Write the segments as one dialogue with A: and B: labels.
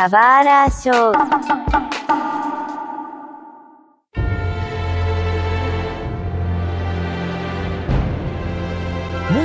A: サバーラーショー。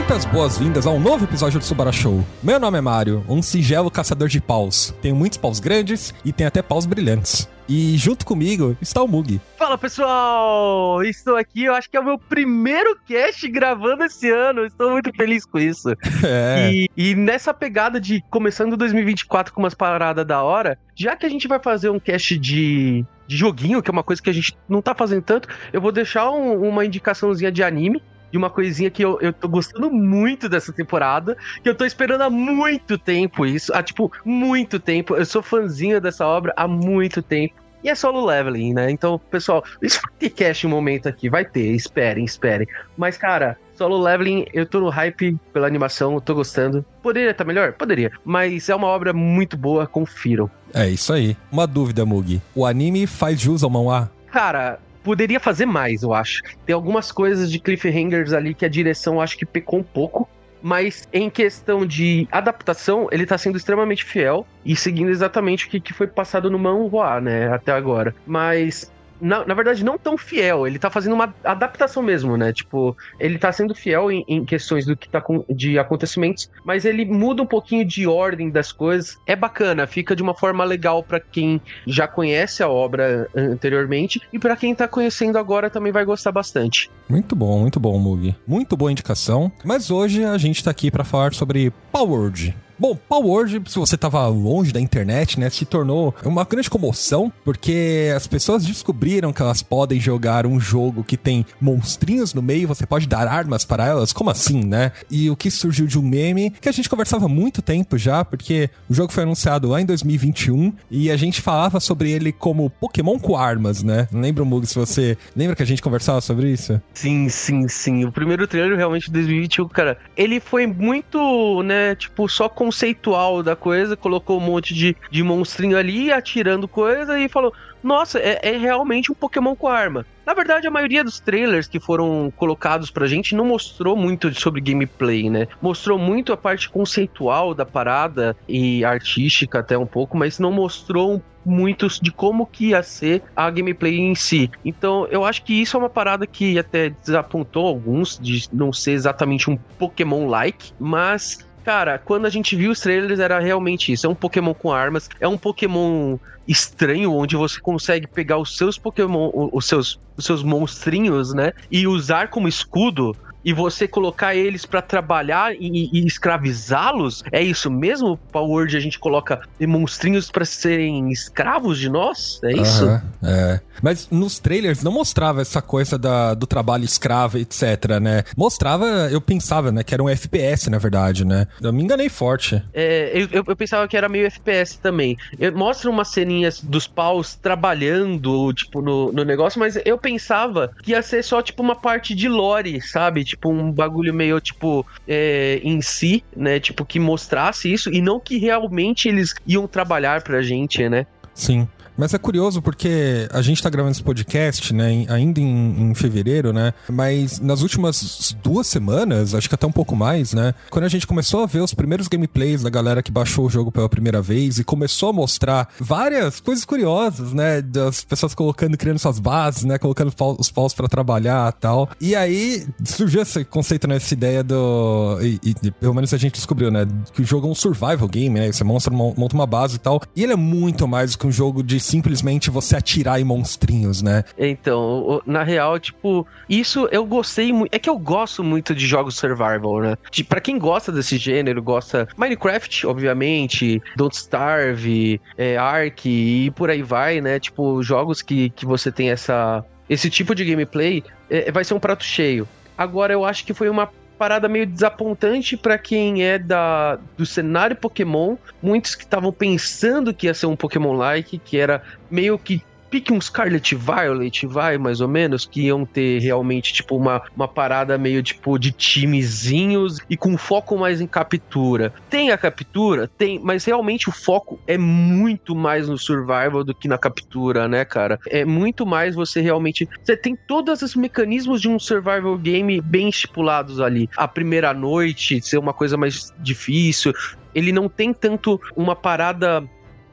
B: Muitas boas-vindas a um novo episódio do Subara Show. Meu nome é Mário, um singelo caçador de paus. Tenho muitos paus grandes e tenho até paus brilhantes. E junto comigo está o Mug.
C: Fala pessoal, estou aqui, eu acho que é o meu primeiro cast gravando esse ano, estou muito feliz com isso.
B: É.
C: E, e nessa pegada de começando 2024 com umas paradas da hora, já que a gente vai fazer um cast de, de joguinho, que é uma coisa que a gente não tá fazendo tanto, eu vou deixar um- uma indicaçãozinha de anime. De uma coisinha que eu, eu tô gostando muito dessa temporada, que eu tô esperando há muito tempo isso, há tipo, muito tempo. Eu sou fãzinho dessa obra há muito tempo. E é solo leveling, né? Então, pessoal, isso vai ter cast um momento aqui, vai ter, esperem, esperem. Mas, cara, solo leveling, eu tô no hype pela animação, eu tô gostando. Poderia estar melhor? Poderia. Mas é uma obra muito boa, confiram.
B: É isso aí. Uma dúvida, Mug. O anime faz jus ao manhwa?
C: Cara, poderia fazer mais, eu acho. Tem algumas coisas de cliffhangers ali que a direção acho que pecou um pouco. Mas em questão de adaptação, ele tá sendo extremamente fiel e seguindo exatamente o que, que foi passado no manhwa, né, até agora. Mas, na, na verdade, não tão fiel. Ele tá fazendo uma adaptação mesmo, né? Tipo, ele tá sendo fiel em, em questões do que tá com, de acontecimentos, mas ele muda um pouquinho de ordem das coisas. É bacana, fica de uma forma legal pra quem já conhece a obra anteriormente e pra quem tá conhecendo agora também vai gostar bastante.
B: Muito bom, muito bom, Mug. Muito boa indicação. Mas hoje a gente tá aqui pra falar sobre Powered. Bom, Powered, se você tava longe da internet, né, se tornou uma grande comoção, porque as pessoas descobriram que elas podem jogar um jogo que tem monstrinhos no meio, você pode dar armas para elas, como assim, né? E o que surgiu de um meme que a gente conversava há muito tempo já, porque o jogo foi anunciado lá em 2021 e a gente falava sobre ele como Pokémon com armas, né? Lembra, Mug, se você lembra que a gente conversava sobre isso?
C: Sim, sim, sim. O primeiro trailer realmente de 2021, cara, ele foi muito, né, tipo, só conceitual da coisa, colocou um monte de, de monstrinho ali, atirando coisa e falou: Nossa, é, é realmente um Pokémon com arma. Na verdade, a maioria dos trailers que foram colocados pra gente não mostrou muito sobre gameplay, né? Mostrou muito a parte conceitual da parada e artística até um pouco, mas não mostrou muitos de como que ia ser a gameplay em si. Então, eu acho que isso é uma parada que até desapontou alguns de não ser exatamente um Pokémon-like, mas Cara, quando a gente viu os trailers era realmente isso. É um Pokémon com armas, é um Pokémon estranho onde você consegue pegar os seus Pokémon, os seus, os seus monstrinhos, né, e usar como escudo. E você colocar eles pra trabalhar e, e escravizá-los? É isso mesmo? Power a gente coloca monstrinhos pra serem escravos de nós? É isso?
B: Aham, é. Mas nos trailers não mostrava essa coisa da, do trabalho escravo, etc, né? Mostrava, eu pensava, né, que era um FPS, na verdade, né? Eu me enganei forte.
C: É, eu, eu- eu pensava que era meio FPS também. Eu- mostra umas ceninhas dos paus trabalhando, tipo, no, no negócio, mas eu pensava que ia ser só, tipo, uma parte de lore, sabe? Tipo, um bagulho meio, tipo, é, em si, né? Tipo, que mostrasse isso e não que realmente eles iam trabalhar pra gente, né?
B: Sim. Mas é curioso porque a gente tá gravando esse podcast, né, ainda em, em fevereiro, né? Mas nas últimas duas semanas, acho que até um pouco mais, né? Quando a gente começou a ver os primeiros gameplays da galera que baixou o jogo pela primeira vez e começou a mostrar várias coisas curiosas, né? Das pessoas colocando, criando suas bases, né? Colocando os paus pra trabalhar tal. E aí surgiu esse conceito, né? Essa ideia do. E, e pelo menos a gente descobriu, né? Que o jogo é um survival game, né? Você monta, monta uma base e tal. E ele é muito mais do que um jogo de simplesmente você atirar em monstrinhos, né?
C: Então, na real, tipo, isso eu gostei muito. É que eu gosto muito de jogos survival, né? De, pra quem gosta desse gênero, gosta Minecraft, obviamente, Don't Starve, é, Ark e por aí vai, né? Tipo, jogos que, que você tem essa, esse tipo de gameplay, é, vai ser um prato cheio. Agora, eu acho que foi uma parada meio desapontante pra quem é da do cenário Pokémon. Muitos que estavam pensando que ia ser um Pokémon-like, que era meio que pique um Scarlet Violet, vai, mais ou menos, que iam ter realmente, tipo, uma, uma parada meio, tipo, de timezinhos e com foco mais em captura. Tem a captura? Tem, mas realmente o foco é muito mais no survival do que na captura, né, cara? É muito mais você realmente... Você tem todos os mecanismos de um survival game bem estipulados ali. A primeira noite ser uma coisa mais difícil, ele não tem tanto uma parada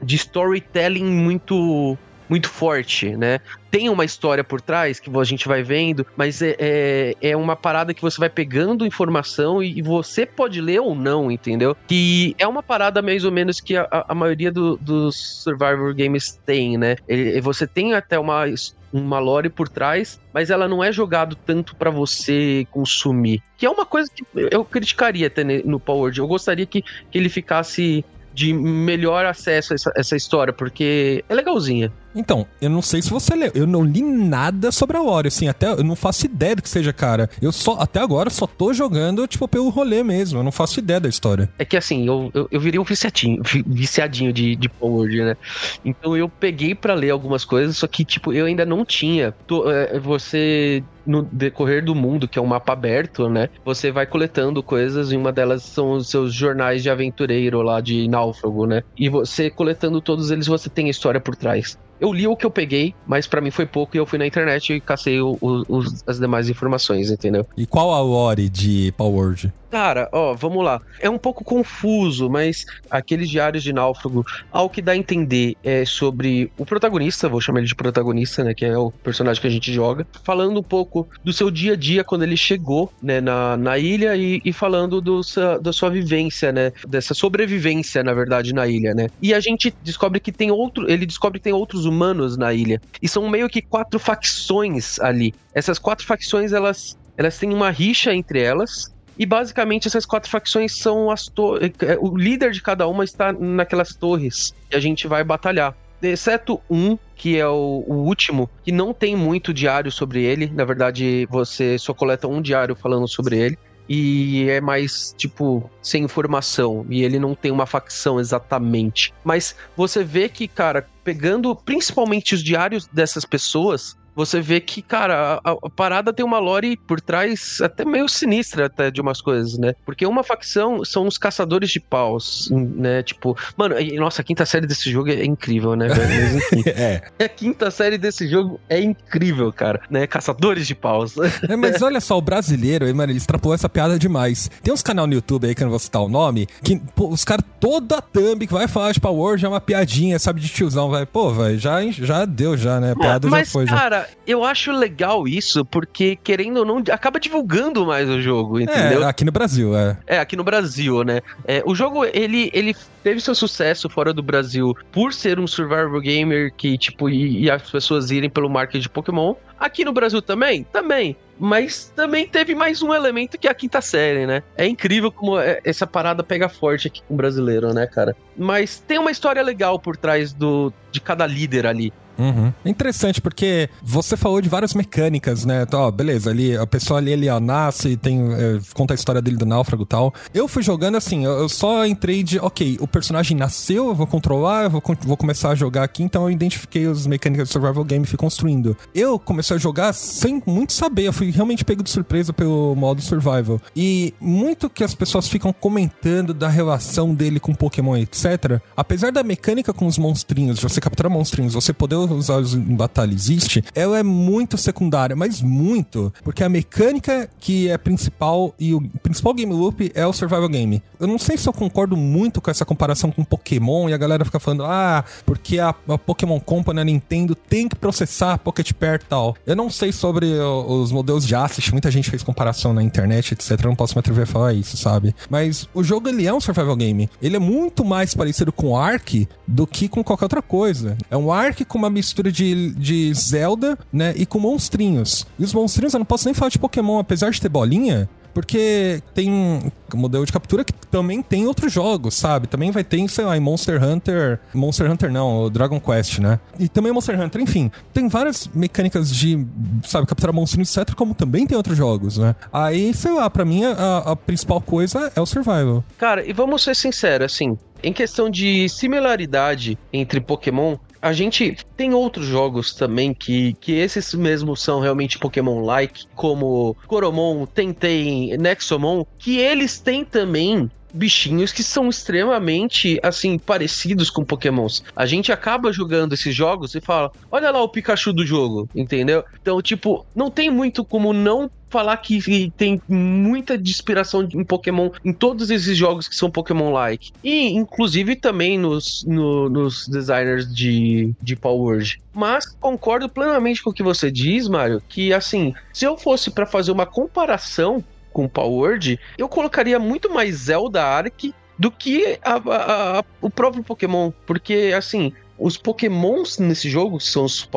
C: de storytelling muito muito forte, né? Tem uma história por trás que a gente vai vendo, mas é, é, é uma parada que você vai pegando informação e, e, você pode ler ou não, entendeu? Que é uma parada mais ou menos que a, a maioria do, dos Survivor Games tem, né? Ele, você tem até uma uma lore por trás, mas ela não é jogado tanto para você consumir. Que é uma coisa que eu criticaria até no Power. Eu gostaria que, que ele ficasse de melhor acesso a essa, essa história, porque é legalzinha.
B: Então, eu não sei se você leu. Eu não li nada sobre a lore, assim, até eu não faço ideia do que seja, cara. Eu só, até agora, só tô jogando, tipo, pelo rolê mesmo. Eu não faço ideia da história.
C: É que assim, eu, eu, eu virei um viciadinho, viciadinho de, de Power, né? Então eu peguei para ler algumas coisas, só que, tipo, eu ainda não tinha. Tô, é, você no decorrer do mundo, que é um mapa aberto, né? Você vai coletando coisas e uma delas são os seus jornais de aventureiro lá de náufrago, né? E você coletando todos eles, você tem a história por trás. Eu li o que eu peguei, mas para mim foi pouco e eu fui na internet e cacei o, o, as demais informações, entendeu?
B: E qual a lore de Power
C: Cara, ó, vamos lá. É um pouco confuso, mas aqueles diários de náufrago, ao que dá a entender é sobre o protagonista, vou chamar ele de protagonista, né, que é o personagem que a gente joga, falando um pouco do seu dia a dia quando ele chegou, né, na, na ilha e, e falando do, da sua vivência, né, dessa sobrevivência, na verdade, na ilha, né. E a gente descobre que tem outro, ele descobre que tem outros humanos na ilha, e são meio que quatro facções ali. Essas quatro facções, elas elas têm uma rixa entre elas, e basicamente essas quatro facções são as torres. É, o líder de cada uma está naquelas torres que a gente vai batalhar. Exceto um, que é o, o, último, que não tem muito diário sobre ele. Na verdade, você só coleta um diário falando sobre ele. E é mais, tipo, sem informação. E ele não tem uma facção exatamente. Mas você vê que, cara, pegando principalmente os diários dessas pessoas, você vê que, cara, a, a, parada tem uma lore por trás até meio sinistra até de umas coisas, né? Porque uma facção são os caçadores de paus, né? Tipo, mano, nossa, a quinta série desse jogo é incrível, né, Mas enfim. é. A quinta série desse jogo é incrível, cara, né? Caçadores de paus.
B: É, mas olha só, o brasileiro, mano, ele extrapolou essa piada demais. Tem uns canal no YouTube aí que eu não vou citar o nome, que pô, os caras toda thumb que vai falar de Power já é uma piadinha, sabe, de tiozão, vai, pô, vai, já, já deu já, né? A piada
C: mas,
B: já foi.
C: Cara,
B: já
C: eu acho legal isso, porque, querendo ou não, acaba divulgando mais o jogo, entendeu?
B: É, aqui no Brasil, é.
C: É, aqui no Brasil, né? É, o jogo, ele, ele teve seu sucesso fora do Brasil por ser um survival gamer que, tipo, e, e as pessoas irem pelo marketing de Pokémon. Aqui no Brasil também? Também. Mas também teve mais um elemento que é a quinta série, né? É incrível como é, essa parada pega forte aqui com o brasileiro, né, cara? Mas tem uma história legal por trás do, de cada líder ali.
B: Uhum. É interessante porque você falou de várias mecânicas, né? Então, ó, beleza, ali a pessoa ali, ali ó, nasce, tem, é, conta a história dele do náufrago e tal. Eu fui jogando assim, eu, eu, só entrei de, ok, o personagem nasceu, eu vou controlar, eu vou, vou começar a jogar aqui, então eu identifiquei as mecânicas de survival game e fui construindo. Eu comecei a jogar sem muito saber, eu fui realmente pego de surpresa pelo modo survival. E muito que as pessoas ficam comentando da relação dele com Pokémon, etc. Apesar da mecânica com os monstrinhos, você capturar monstrinhos, você poder os olhos em batalha existe, ela é muito secundária, mas muito, porque a mecânica que é principal e o principal game loop é o survival game. Eu não sei se eu concordo muito com essa comparação com Pokémon e a galera fica falando, ah, porque a, a Pokémon Company, a Nintendo tem que processar Pocket Pair e tal. Eu não sei sobre os modelos de assist, muita gente fez comparação na internet, etc. Eu não posso me atrever a falar isso, sabe? Mas o jogo ele é um survival game. Ele é muito mais parecido com Ark do que com qualquer outra coisa. É um Ark com uma mistura de, de Zelda, né? E com monstrinhos. E os monstrinhos, eu não posso nem falar de Pokémon, apesar de ter bolinha, porque tem um modelo de captura que também tem outros jogos, sabe? Também vai ter, sei lá, em Monster Hunter. Monster Hunter não, Dragon Quest, né? E também Monster Hunter, enfim. Tem várias mecânicas de, sabe, capturar monstros, etc., como também tem outros jogos, né? Aí, sei lá, pra mim a, a principal coisa é o survival.
C: Cara, e vamos ser sinceros, assim, em questão de similaridade entre Pokémon, a gente tem outros jogos também que, que esses mesmos são realmente Pokémon-like, como Coromon, Tentei, Nexomon, que eles têm também bichinhos que são extremamente, assim, parecidos com pokémons. A gente acaba jogando esses jogos e fala, olha lá o Pikachu do jogo, entendeu? Então, tipo, não tem muito como não falar que tem muita inspiração em Pokémon em todos esses jogos que são Pokémon-like. E, inclusive, também nos, no, nos designers de, de Power Word. Mas concordo plenamente com o que você diz, Mário, que assim, se eu fosse para fazer uma comparação com Power Word, eu colocaria muito mais Zelda Arc do que a, a, a, o próprio Pokémon. Porque, assim, os Pokémons nesse jogo, que são os,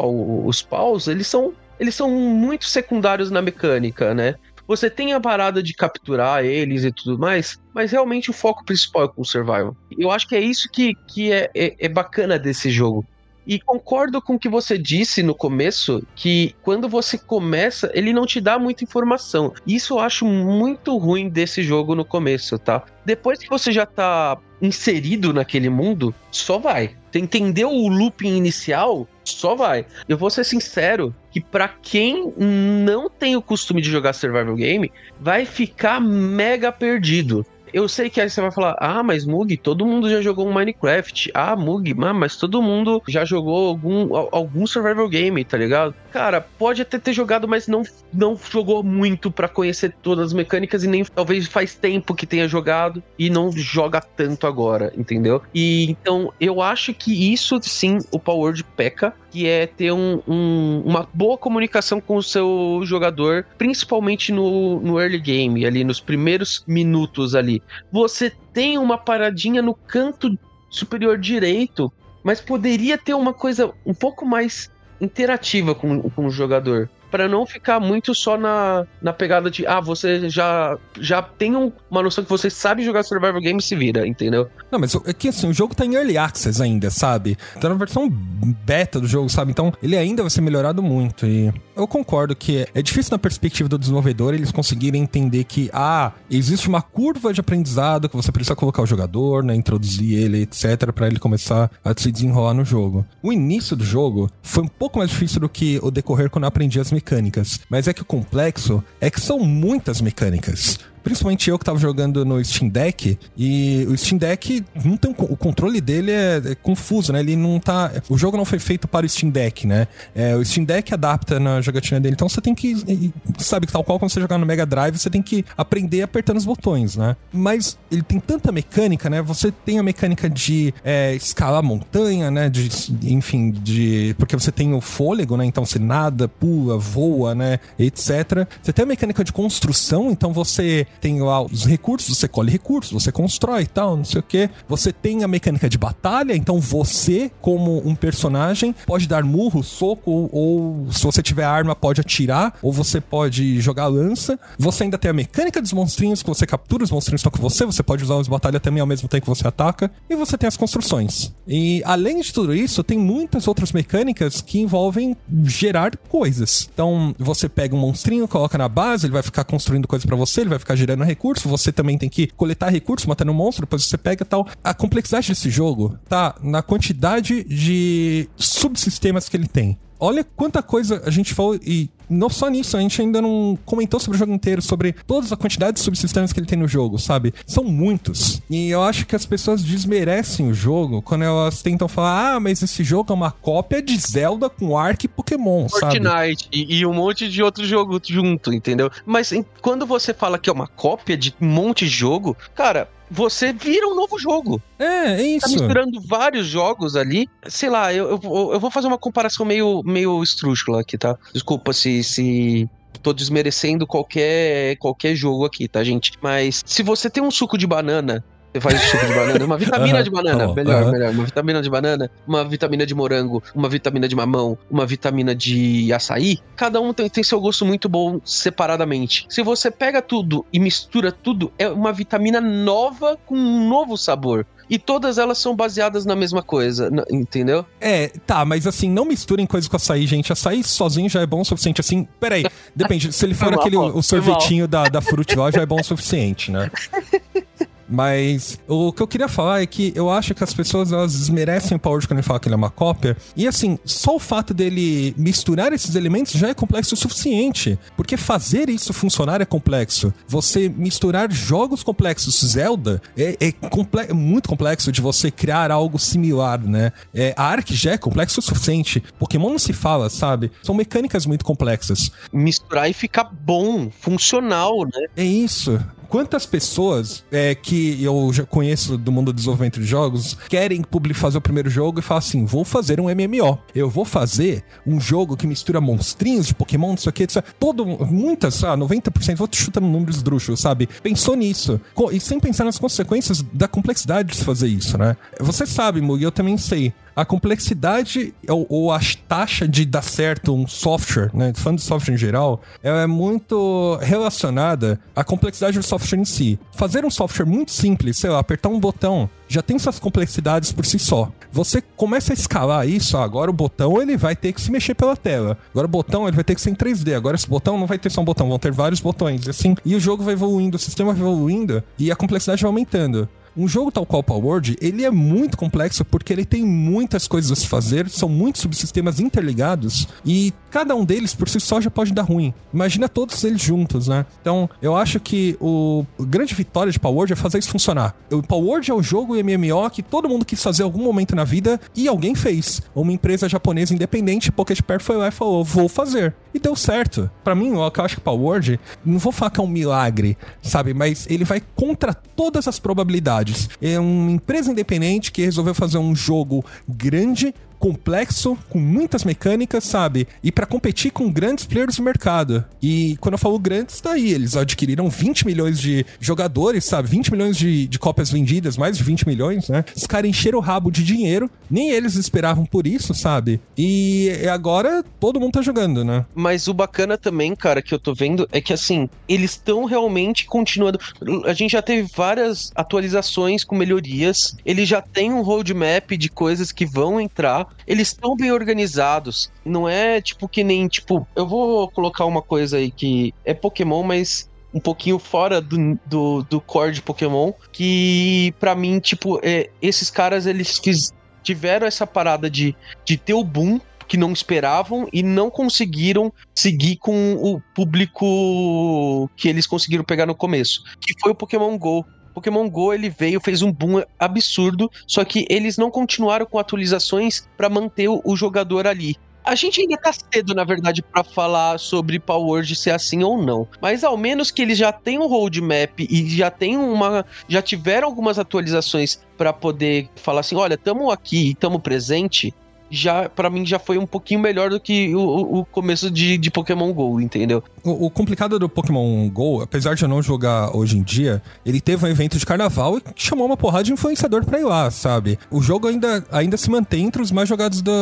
C: os paus, eles são eles são muito secundários na mecânica, né? Você tem a parada de capturar eles e tudo mais, mas realmente o foco principal é com o survival. Eu acho que é isso que, que é, é, é bacana desse jogo. E concordo com o que você disse no começo, que quando você começa, ele não te dá muita informação. Isso eu acho muito ruim desse jogo no começo, tá? Depois que você já tá inserido naquele mundo, só vai. Você entendeu o looping inicial, só vai. Eu vou ser sincero que para quem não tem o costume de jogar survival game, vai ficar mega perdido eu sei que aí você vai falar, ah, mas Mug, todo mundo já jogou um Minecraft. Ah, Mug, mas todo mundo já jogou algum, algum survival game, tá ligado? Cara, pode até ter jogado, mas não, não jogou muito para conhecer todas as mecânicas e nem talvez faz tempo que tenha jogado e não joga tanto agora, entendeu? E então eu acho que isso sim o Power peca que é ter um, um, uma boa comunicação com o seu jogador, principalmente no, no early game, ali nos primeiros minutos ali. Você tem uma paradinha no canto superior direito, mas poderia ter uma coisa um pouco mais interativa com, com o jogador para não ficar muito só na, na pegada de, ah, você já, já tem um, uma noção que você sabe jogar survival game e se vira, entendeu?
B: Não, mas é que assim, o jogo tá em early access ainda, sabe? Tá na versão beta do jogo, sabe? Então ele ainda vai ser melhorado muito. E eu concordo que é difícil na perspectiva do desenvolvedor eles conseguirem entender que, ah, existe uma curva de aprendizado que você precisa colocar o jogador, né? Introduzir ele, etc., para ele começar a se desenrolar no jogo. O início do jogo foi um pouco mais difícil do que o decorrer quando eu aprendi as. Mas é que o complexo é que são muitas mecânicas principalmente eu que tava jogando no Steam Deck, e o Steam Deck não tem o controle dele é, é, confuso, né? Ele não tá, o jogo não foi feito para o Steam Deck, né? É, o Steam Deck adapta na jogatina dele, então você tem que, sabe, tal qual quando você jogar no Mega Drive, você tem que aprender apertando os botões, né? Mas ele tem tanta mecânica, né? Você tem a mecânica de é, escalar montanha, né? De, enfim, de porque você tem o fôlego, né? Então você nada, pula, voa, né? Etc. Você tem a mecânica de construção, então você tem lá os recursos, você colhe recursos, você constrói e tal, não sei o que. Você tem a mecânica de batalha, então você, como um personagem, pode dar murro, soco, ou se você tiver arma, pode atirar, ou você pode jogar lança. Você ainda tem a mecânica dos monstrinhos, que você captura os monstrinhos estão com você, você pode usar os batalha também ao mesmo tempo que você ataca, e você tem as construções. E além de tudo isso, tem muitas outras mecânicas que envolvem gerar coisas. Então, você pega um monstrinho, coloca na base, ele vai ficar construindo coisas para você, ele vai ficar gerando recurso, você também tem que coletar recursos, matando um monstro, depois você pega tal. A complexidade desse jogo tá na quantidade de subsistemas que ele tem. Olha quanta coisa a gente falou e não só nisso, a gente ainda não comentou sobre o jogo inteiro, sobre todas a quantidade de subsistemas que ele tem no jogo, sabe? São muitos. E eu acho que as pessoas desmerecem o jogo quando elas tentam falar: ah, mas esse jogo é uma cópia de Zelda com Ark e Pokémon,
C: Fortnite, sabe? Fortnite e, e, um monte de outro jogo junto, entendeu? Mas em, quando você fala que é uma cópia de um monte de jogo, cara, você vira um novo jogo.
B: É, é isso. Tá
C: misturando vários jogos ali. Sei lá, eu, eu, eu vou fazer uma comparação meio, meio estrúxula aqui, tá? Desculpa se, se tô desmerecendo qualquer, qualquer jogo aqui, tá, gente? Mas se você tem um suco de banana você faz suco de banana, uma vitamina de banana, melhor, melhor, uma vitamina de banana, uma vitamina de morango, uma vitamina de mamão, uma vitamina de açaí, cada um tem, tem seu gosto muito bom separadamente. Se você pega tudo e mistura tudo, é uma vitamina nova com um novo sabor e todas elas são baseadas na mesma coisa, entendeu?
B: É, tá, mas assim, não misturem coisas com açaí, gente. Açaí sozinho já é bom o suficiente. Assim, peraí, depende. Se ele for aquele o sorvetinho da, da Fruit lá, já é bom o suficiente, né? Mas o que eu queria falar é que eu acho que as pessoas elas desmerecem o Power quando ele fala que ele é uma cópia. E assim, só o fato dele misturar esses elementos já é complexo o suficiente. Porque fazer isso funcionar é complexo. Você misturar jogos complexos, Zelda, é, é comple muito complexo de você criar algo similar, né? É, a Ark já é complexo o suficiente. Pokémon não se fala, sabe? São mecânicas muito complexas.
C: Misturar e ficar bom, funcional, né?
B: É isso quantas pessoas é, que eu já conheço do mundo do desenvolvimento de jogos querem fazer o primeiro jogo e falar assim: vou fazer um MMO. Eu vou fazer um jogo que mistura monstrinhos de Pokémon, isso aqui, isso, todo, muitas, ah, 90%, vou te chutando números drúxulos, sabe? Pensou nisso. E sem pensar nas consequências da complexidade de se fazer isso, né? Você sabe, Mug, eu também sei a complexidade ou, ou, a taxa de dar certo um software, né? Falando de software em geral, ela é muito relacionada à complexidade do software em si. Fazer um software muito simples, sei lá, apertar um botão, já tem suas complexidades por si só. Você começa a escalar isso, ah, agora o botão ele vai ter que se mexer pela tela. Agora o botão ele vai ter que ser em 3D. Agora esse botão não vai ter só um botão, vão ter vários botões. Assim, e o jogo vai evoluindo, o sistema vai evoluindo e a complexidade vai aumentando. Um jogo tal qual Power Word, ele é muito complexo porque ele tem muitas coisas a se fazer, são muitos subsistemas interligados e cada um deles por si só já pode dar ruim. Imagina todos eles juntos, né? Então, eu acho que o grande vitória de Power Word é fazer isso funcionar. O Power Word é o jogo MMO que todo mundo quis fazer em algum momento na vida e alguém fez. Uma empresa japonesa independente, Pocket Pair foi lá e falou: "Vou fazer". E deu certo. Para mim, eu acho que Power Word, não vou falar que é um milagre, sabe, mas ele vai contra todas as probabilidades é uma empresa independente que resolveu fazer um jogo grande complexo, com muitas mecânicas, sabe? E para competir com grandes players do mercado. E quando eu falo grandes, tá aí. Eles adquiriram 20 milhões de jogadores, sabe? 20 milhões de, de cópias vendidas, mais de 20 milhões, né? Os caras encheram o rabo de dinheiro. Nem eles esperavam por isso, sabe? E agora todo mundo tá jogando, né?
C: Mas o bacana também, cara, que eu tô vendo é que assim, eles estão realmente continuando. A gente já teve várias atualizações com melhorias. Ele já tem um roadmap de coisas que vão entrar eles estão bem organizados. Não é tipo que nem, tipo, eu vou colocar uma coisa aí que é Pokémon, mas um pouquinho fora do, do, do core de Pokémon, que para mim, tipo, é, esses caras, eles fiz, tiveram essa parada de, de ter o boom, que não esperavam e não conseguiram seguir com o público que eles conseguiram pegar no começo, que foi o Pokémon Go. Pokémon Go ele veio, fez um boom absurdo, só que eles não continuaram com atualizações para manter o, jogador ali. A gente ainda tá cedo, na verdade, para falar sobre Power de ser assim ou não. Mas ao menos que eles já tenham um roadmap e já tenham uma. já tiveram algumas atualizações para poder falar assim: olha, tamo aqui, tamo presente já para mim já foi um pouquinho melhor do que o, o começo de, de Pokémon GO, entendeu?
B: O, o, complicado do Pokémon GO, apesar de eu não jogar hoje em dia, ele teve um evento de carnaval e chamou uma porrada de influenciador pra ir lá, sabe? O jogo ainda, ainda se mantém entre os mais jogados do,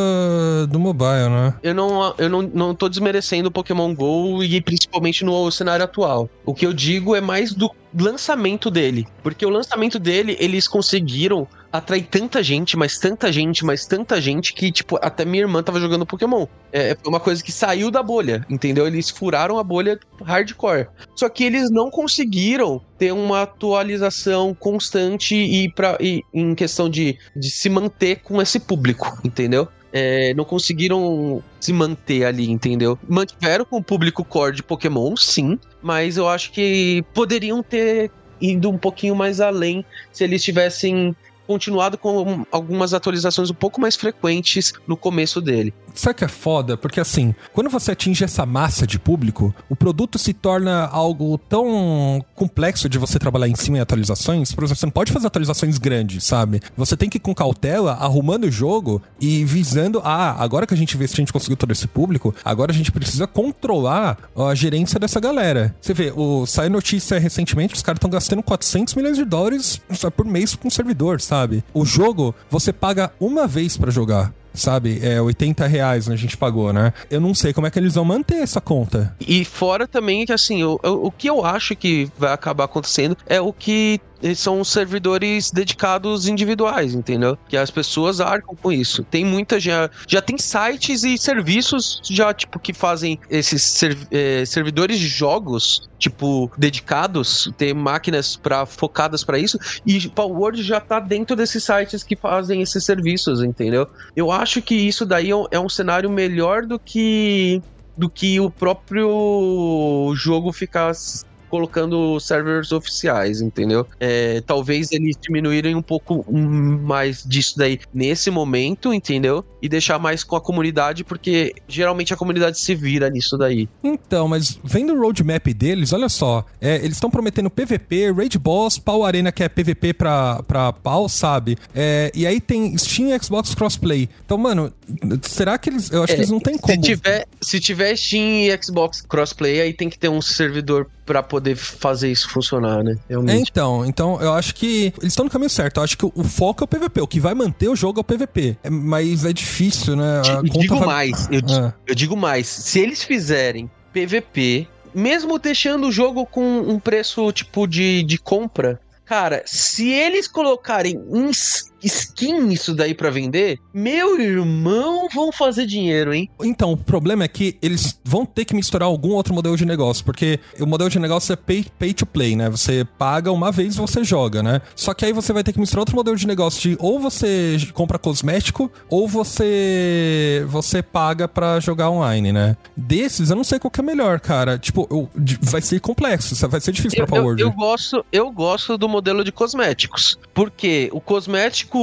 B: do mobile, né?
C: Eu não, eu não, não tô desmerecendo o Pokémon GO e principalmente no cenário atual. O que eu digo é mais do lançamento dele. Porque o lançamento dele, eles conseguiram atrair tanta gente, mas tanta gente, mas tanta gente que, tipo, até minha irmã tava jogando Pokémon. É, uma coisa que saiu da bolha, entendeu? Eles furaram a bolha hardcore. Só que eles não conseguiram ter uma atualização constante e, pra, e em questão de, de se manter com esse público, entendeu? É, não conseguiram se manter ali, entendeu? Mantiveram com o público core de Pokémon, sim, mas eu acho que poderiam ter ido um pouquinho mais além se eles tivessem continuado com algumas atualizações um pouco mais frequentes no começo dele.
B: Sabe que é foda? Porque assim, quando você atinge essa massa de público, o produto se torna algo tão complexo de você trabalhar em cima em atualizações, por exemplo, você não pode fazer atualizações grandes, sabe? Você tem que ir com cautela, arrumando o jogo e visando, ah, agora que a gente vê se a gente conseguiu todo esse público, agora a gente precisa controlar a gerência dessa galera. Você vê, o, saiu notícia recentemente, os caras estão gastando 400 milhões de dólares por mês com o servidor, sabe? O jogo, você paga uma vez para jogar sabe? É 80 reais a gente pagou, né? Eu não sei como é que eles vão manter essa conta.
C: E fora também que, assim, o, o que eu acho que vai acabar acontecendo é o que são servidores dedicados individuais, entendeu? Que as pessoas arcam com isso. Tem muita já já tem sites e serviços já tipo que fazem esses serv, é, servidores de jogos tipo dedicados, ter máquinas para focadas para isso e Power Word já tá dentro desses sites que fazem esses serviços, entendeu? Eu acho que isso daí é um cenário melhor do que do que o próprio jogo ficar colocando servers oficiais, entendeu? É, talvez eles diminuírem um pouco mais disso daí nesse momento, entendeu? E deixar mais com a comunidade, porque geralmente a comunidade se vira nisso daí.
B: Então, mas vendo o roadmap deles, olha só, é, eles estão prometendo PVP, Raid Boss, Pau Arena, que é PVP pra, pra pau, sabe? É, e aí tem Steam e Xbox Crossplay. Então, mano, será que eles. Eu acho é, que eles não têm como.
C: Se tiver, se tiver Steam e Xbox Crossplay, aí tem que ter um servidor para poder fazer isso funcionar, né?
B: Realmente. É, então, então eu acho que eles estão no caminho certo. Eu acho que o foco é o PVP. O que vai manter o jogo é o PVP. É, mas é difícil, né?
C: Eu digo vai... mais. Eu, é. eu digo mais. Se eles fizerem PVP, mesmo deixando o jogo com um preço tipo de, de compra, cara, se eles colocarem um skin isso daí para vender, meu irmão, vão fazer dinheiro, hein?
B: Então, o problema é que eles vão ter que misturar algum outro modelo de negócio, porque o modelo de negócio é pay, pay to play, né? Você paga uma vez e você joga, né? Só que aí você vai ter que misturar outro modelo de negócio de ou você compra cosmético ou você você paga para jogar online, né? Desses, eu não sei qual que é melhor, cara. Tipo, eu, vai ser complexo, vai ser difícil
C: eu,
B: pra Power
C: eu, eu gosto, eu gosto do modelo de cosméticos, porque o cosmético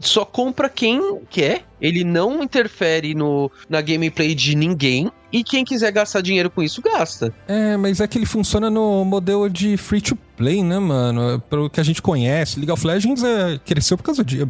C: só compra quem quer, ele não interfere no, na gameplay de ninguém. E quem quiser gastar dinheiro com isso, gasta.
B: É, mas é que ele funciona no modelo de free to play, né, mano? Pelo que a gente conhece. League of Legends é, cresceu por causa disso.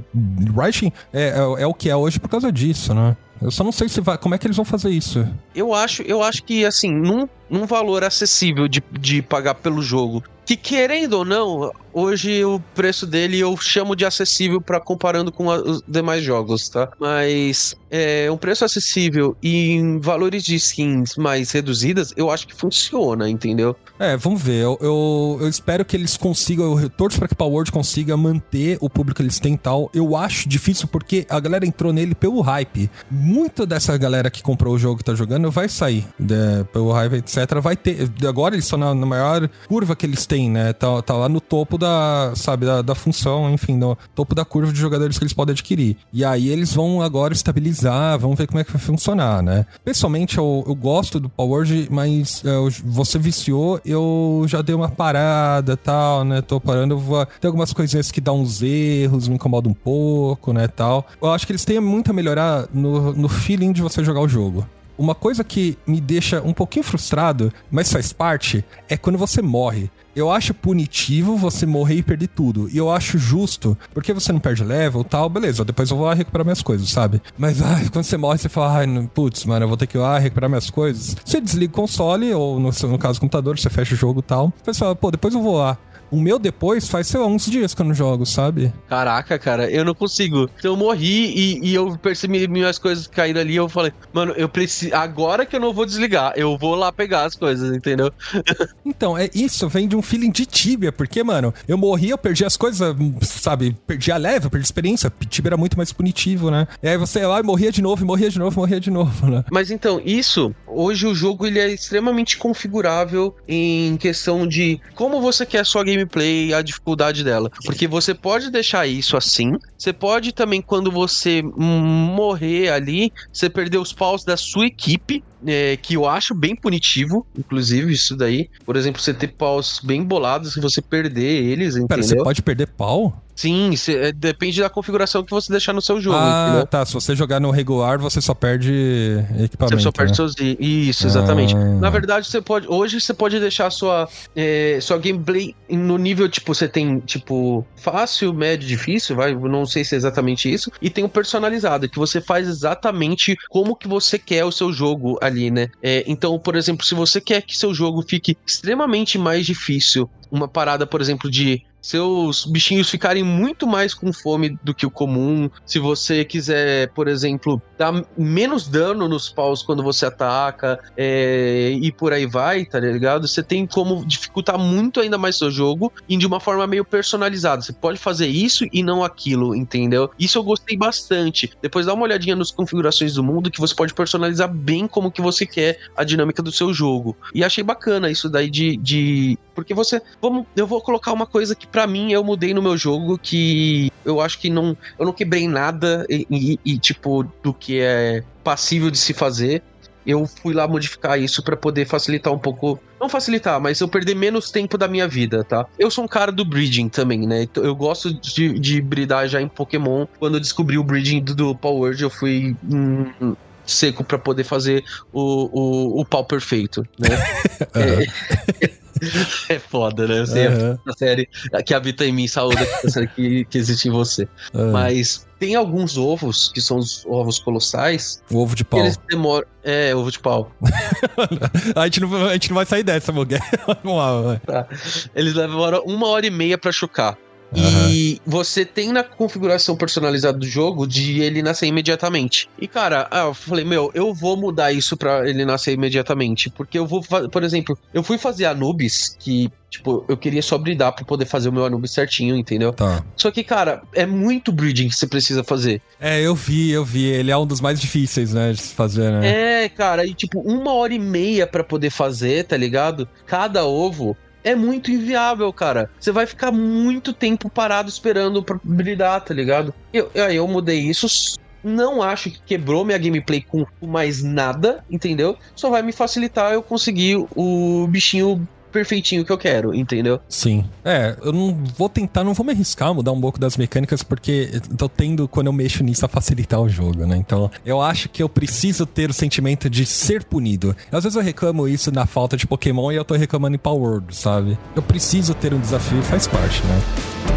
B: Writing é, é, é, o que é hoje por causa disso, né? Eu só não sei se vai, como é que eles vão fazer isso.
C: Eu acho, eu acho que, assim, num, num valor acessível de, de pagar pelo jogo, que querendo ou não, hoje o preço dele eu chamo de acessível para comparando com a, os demais jogos, tá? Mas é um preço acessível e em valores de skins mais reduzidas, eu acho que funciona, entendeu?
B: É, vamos ver. Eu, eu, eu espero que eles consigam, eu torço para que Power Word consiga manter o público que eles têm e tal. Eu acho difícil porque a galera entrou nele pelo hype. Muita dessa galera que comprou o jogo que tá jogando vai sair de, pelo hype, etc. Vai ter. Agora eles estão na, na maior curva que eles têm tem, né? Tá, tá lá no topo da, sabe, da, da função, enfim, no topo da curva de jogadores que eles podem adquirir. E aí eles vão agora estabilizar, vão ver como é que vai funcionar, né? Pessoalmente, eu, eu gosto do Power mas eu, você viciou, eu já dei uma parada tal, né? Tô parando, eu vou, tem algumas coisinhas que dá uns erros, me incomoda um pouco, né, tal. Eu acho que eles têm muito a melhorar no, no feeling de você jogar o jogo. Uma coisa que me deixa um pouquinho frustrado, mas faz parte, é quando você morre. Eu acho punitivo você morrer e perder tudo. E eu acho justo, porque você não perde level tal, beleza, depois eu vou lá recuperar minhas coisas, sabe? Mas ai, quando você morre, você fala, ai, putz, mano, eu vou ter que ir lá recuperar minhas coisas. Você desliga o console, ou no, no caso do computador, você fecha o jogo e tal. Você fala, pô, depois eu vou lá. O meu depois faz, sei lá, uns dias que eu não jogo, sabe?
C: Caraca, cara, eu não consigo. Então eu morri e, e eu percebi minhas coisas caíram ali. Eu falei, mano, eu preciso. Agora que eu não vou desligar, eu vou lá pegar as coisas, entendeu?
B: então, é isso, vem de um feeling de Tibia, porque, mano, eu morri, eu perdi as coisas, sabe? Perdi a leve, perdi a experiência. Tibia era muito mais punitivo, né? E aí você ia lá e morria de novo, morria de novo, morria de novo, né?
C: Mas então, isso, hoje o jogo ele é extremamente configurável em questão de como você quer a sua game gameplay a dificuldade dela. Porque você pode deixar isso assim, você pode também, quando você morrer ali, você perder os paus da sua equipe, é, que eu acho bem punitivo, inclusive, isso daí. Por exemplo, você ter paus bem bolados, se você perder eles, entendeu? Pera, você
B: pode perder pau?
C: Sim, cê, é, depende da configuração que você deixar no seu jogo. Ah,
B: entendeu? tá. Se você jogar no regular, você só perde equipamento. Você só
C: perde né? seus. Isso, exatamente. Ah. Na verdade, você pode. Hoje você pode deixar sua, é, sua gameplay no nível, tipo, você tem, tipo, fácil, médio, difícil, vai. Não sei se é exatamente isso. E tem o personalizado, que você faz exatamente como que você quer o seu jogo ali, né? É, então, por exemplo, se você quer que seu jogo fique extremamente mais difícil, uma parada, por exemplo, de seus bichinhos ficarem muito mais com fome do que o comum. Se você quiser, por exemplo, dá menos dano nos paus quando você ataca é, e por aí vai, tá ligado? Você tem como dificultar muito ainda mais seu jogo e de uma forma meio personalizada. Você pode fazer isso e não aquilo, entendeu? Isso eu gostei bastante. Depois dá uma olhadinha nas configurações do mundo que você pode personalizar bem como que você quer a dinâmica do seu jogo. E achei bacana isso daí de, de porque você, vamos, eu vou colocar uma coisa que para mim eu mudei no meu jogo que eu acho que não, eu não quebrei nada e, e, e tipo do que é passível de se fazer eu fui lá modificar isso para poder facilitar um pouco. Não facilitar, mas eu perder menos tempo da minha vida, tá? Eu sou um cara do breeding também, né? Então, eu gosto de, de bridar já em Pokémon. Quando eu descobri o breeding do, do Power Word, eu fui. Hum, seco para poder fazer o, o, o pau perfeito, né? é, é foda, né? Eu sei uhum. a série que habita em mim, saúde a série que, que existe em você. Uhum. Mas tem alguns ovos, que são os ovos colossais.
B: O ovo de pau.
C: Eles demoram. É, ovo de pau.
B: a, gente não, a gente não vai sair dessa, Mogué. Vamos lá,
C: tá. Eles demoram uma hora e meia para chocar. Uhum. E você tem na configuração personalizada do jogo de ele nascer imediatamente. E cara, ah, eu falei, meu, eu vou mudar isso pra ele nascer imediatamente. Porque eu vou, por exemplo, eu fui fazer Anubis, que Tipo, eu queria só bridar pra poder fazer o meu Anubis certinho, entendeu? Tá. Só que, cara, é muito breeding que você precisa fazer.
B: É, eu vi, eu vi. Ele é um dos mais difíceis, né, de se fazer, né?
C: É, cara, e tipo, uma hora e meia para poder fazer, tá ligado? Cada ovo é muito inviável, cara. Você vai ficar muito tempo parado esperando pra brilhar, tá ligado? Eu, aí eu mudei isso. Não acho que quebrou minha gameplay com mais nada, entendeu? Só vai me facilitar eu conseguir o bichinho perfeitinho que eu quero, entendeu?
B: Sim. É, eu não vou tentar, não vou me arriscar a mudar um pouco das mecânicas, porque tô tendo, quando eu mexo nisso, a facilitar o jogo, né? Então, eu acho que eu preciso ter o sentimento de ser punido. Às vezes eu reclamo isso na falta de Pokémon e eu tô reclamando em Power World, sabe? Eu preciso ter um desafio faz parte, né?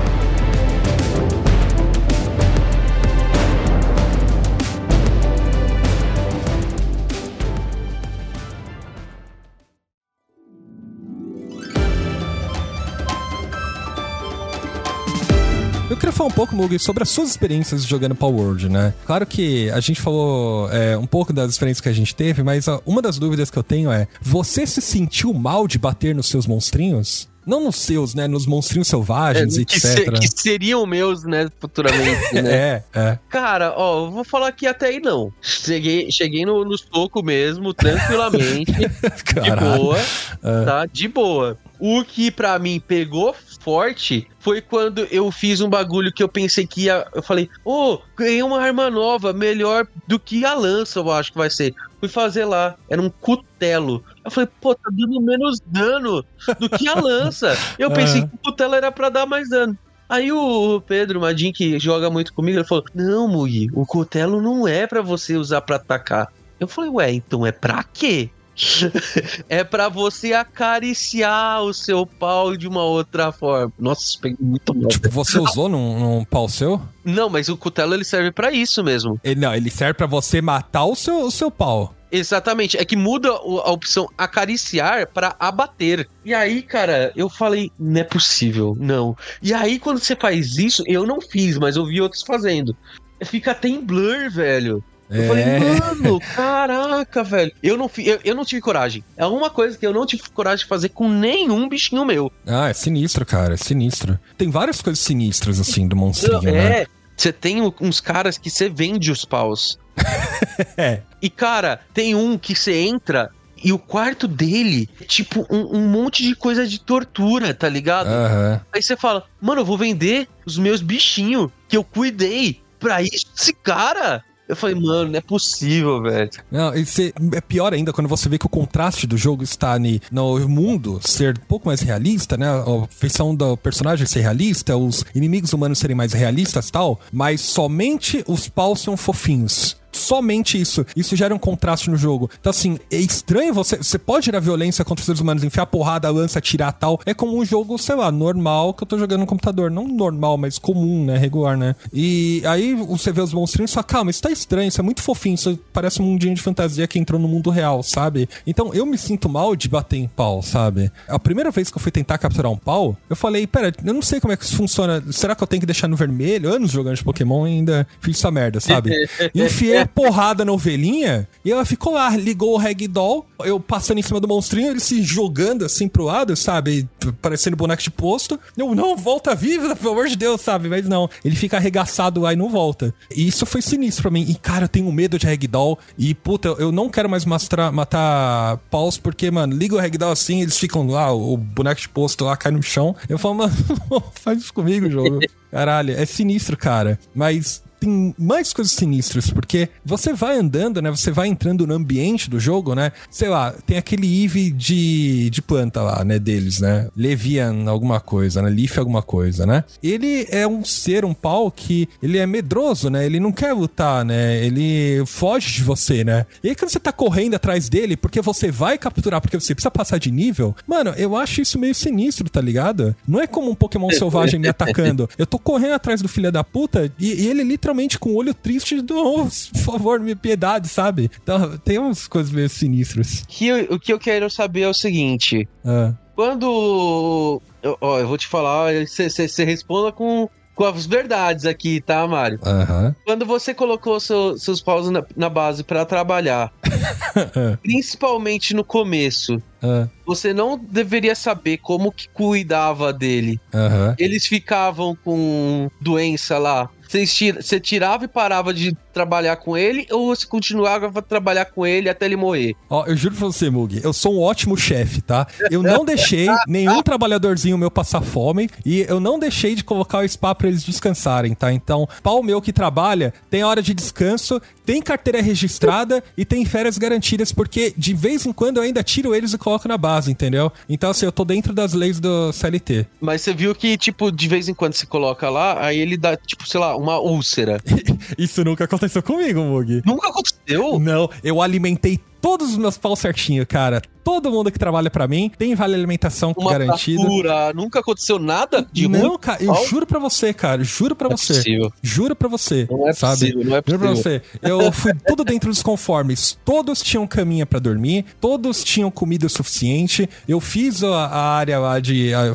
B: Falar um pouco, Mugi, sobre as suas experiências jogando Power World, né? Claro que a gente falou é, um pouco das experiências que a gente teve, mas uma das dúvidas que eu tenho é: você se sentiu mal de bater nos seus monstrinhos? Não nos seus, né? Nos monstrinhos selvagens, é, etc. Que,
C: se, que, seriam meus, né? Futuramente, né?
B: é, é.
C: Cara, ó, vou falar que até aí não. Cheguei, cheguei no, no soco mesmo, tranquilamente. de boa. É. Tá? De boa. O que para mim pegou forte foi quando eu fiz um bagulho que eu pensei que ia. Eu falei, ô, oh, ganhei uma arma nova, melhor do que a lança, eu acho que vai ser. Fui fazer lá, era um cutelo. Eu falei, pô, tá dando menos dano do que a lança. Eu pensei que o cutelo era para dar mais dano. Aí o Pedro Madin, que joga muito comigo, ele falou: Não, Mugi, o cutelo não é para você usar para atacar. Eu falei, ué, então é pra quê? é para você acariciar o seu pau de uma outra forma. Nossa, isso peguei muito mal.
B: Tipo, você usou num, num pau seu?
C: Não, mas o cutelo ele serve para isso mesmo.
B: Ele, não, ele serve para você matar o seu, o seu pau.
C: Exatamente, é que muda a opção acariciar para abater. E aí, cara, eu falei, não é possível, não. E aí, quando você faz isso, eu não fiz, mas eu vi outros fazendo. Fica até em blur, velho. Eu é. falei, mano, caraca, velho. Eu não, eu, eu não tive coragem. É uma coisa que eu não tive coragem de fazer com nenhum bichinho meu.
B: Ah, é sinistro, cara, é sinistro. Tem várias coisas sinistras, assim, do monstrinho, é, né?
C: É, você tem uns caras que você vende os paus. é. E, cara, tem um que você entra e o quarto dele é tipo um, um, monte de coisa de tortura, tá ligado? Uhum. Aí você fala, mano, eu vou vender os meus bichinhos que eu cuidei pra isso, esse cara. Eu falei, mano, não é possível, velho.
B: Não, isso é pior ainda quando você vê que o contraste do jogo está ali no mundo ser um pouco mais realista, né? A feição do personagem ser realista, os inimigos humanos serem mais realistas tal, mas somente os paus são fofinhos somente isso. Isso gera um contraste no jogo. Então, assim, é estranho você. Você pode gerar violência contra os seres humanos, enfiar porrada, lança, atirar tal. É como um jogo, sei lá, normal que eu tô jogando no computador. Não normal, mas comum, né? Regular, né? E aí você vê os monstrinhos e fala, calma, isso tá estranho, isso é muito fofinho, isso parece um mundinho de fantasia que entrou no mundo real, sabe? Então eu me sinto mal de bater em pau, sabe? A primeira vez que eu fui tentar capturar um pau, eu falei, pera, eu não sei como é que isso funciona. Será que eu tenho que deixar no vermelho? Anos jogando de Pokémon e ainda fiz essa merda, sabe? e a porrada na ovelhinha e ela ficou lá, ligou o ragdoll, eu passando em cima do monstrinho, ele se jogando assim pro lado, sabe? Parecendo boneco de posto. Eu, não, volta viva, pelo amor de Deus, sabe? Mas não, ele fica arregaçado lá e não volta. E isso foi sinistro pra mim. E, cara, eu tenho medo de ragdoll. E, puta, eu não quero mais matar paus, porque, mano, liga o ragdoll assim, eles ficam lá, o boneco de posto lá cai no chão. Eu falo, mano, faz isso comigo, jogo. Caralho, é sinistro, cara. Mas tem mais coisas sinistras, porque você vai andando, né? Você vai entrando no ambiente do jogo, né? Sei lá, tem aquele Eve de, de planta lá, né? Deles, né? Levian alguma coisa, né? Leaf alguma coisa, né? Ele é um ser, um pau que ele é medroso, né? Ele não quer lutar, né? Ele foge de você, né? E aí quando você tá correndo atrás dele, porque você vai capturar, porque você precisa passar de nível, mano, eu acho isso meio sinistro, tá ligado? Não é como um Pokémon selvagem me atacando. Eu tô correndo atrás do filho da puta e, e ele literalmente literalmente com o olho triste do, oh, por favor, me piedade, sabe? Então, tem umas coisas meio sinistras.
C: Que, o que eu quero saber é o seguinte.
B: Ah.
C: Quando. Eu, ó, eu vou te falar, você responda com, com as verdades aqui, tá, Mário?
B: Aham.
C: Quando você colocou seu- seus paus na, na base pra trabalhar, principalmente no começo,
B: Ah,
C: você não deveria saber como que cuidava dele.
B: Aham.
C: Eles ficavam com doença lá. Você tirava e parava de trabalhar com ele ou você continuava a trabalhar com ele até ele morrer?
B: Ó, eu juro pra você, Mug, eu sou um ótimo chefe, tá? Eu não deixei nenhum trabalhadorzinho meu passar fome e eu não deixei de colocar o spa pra eles descansarem, tá? Então, pau meu que trabalha tem hora de descanso, tem carteira registrada e tem férias garantidas, porque de vez em quando eu ainda tiro eles e coloco na base, entendeu? Então, assim, eu tô dentro das leis do CLT.
C: Mas você viu que, tipo, de vez em quando se coloca lá, aí ele dá, tipo, sei lá, uma úlcera.
B: Isso nunca aconteceu comigo, Mug.
C: Nunca aconteceu?
B: Não, eu alimentei todos os meus paus certinho, cara. Todo mundo que trabalha pra mim tem vale alimentação
C: Uma
B: garantido.
C: fratura, nunca aconteceu nada de
B: não,
C: ruim?
B: cara, eu juro pra você, cara, juro pra
C: Não é
B: você.
C: possível.
B: Juro pra você,
C: Não é
B: sabe?
C: possível, não é
B: Juro pra
C: possível.
B: você. Eu fui tudo dentro dos conformes. Todos tinham caminha pra dormir, todos tinham comida o suficiente. Eu fiz a, a área lá de a,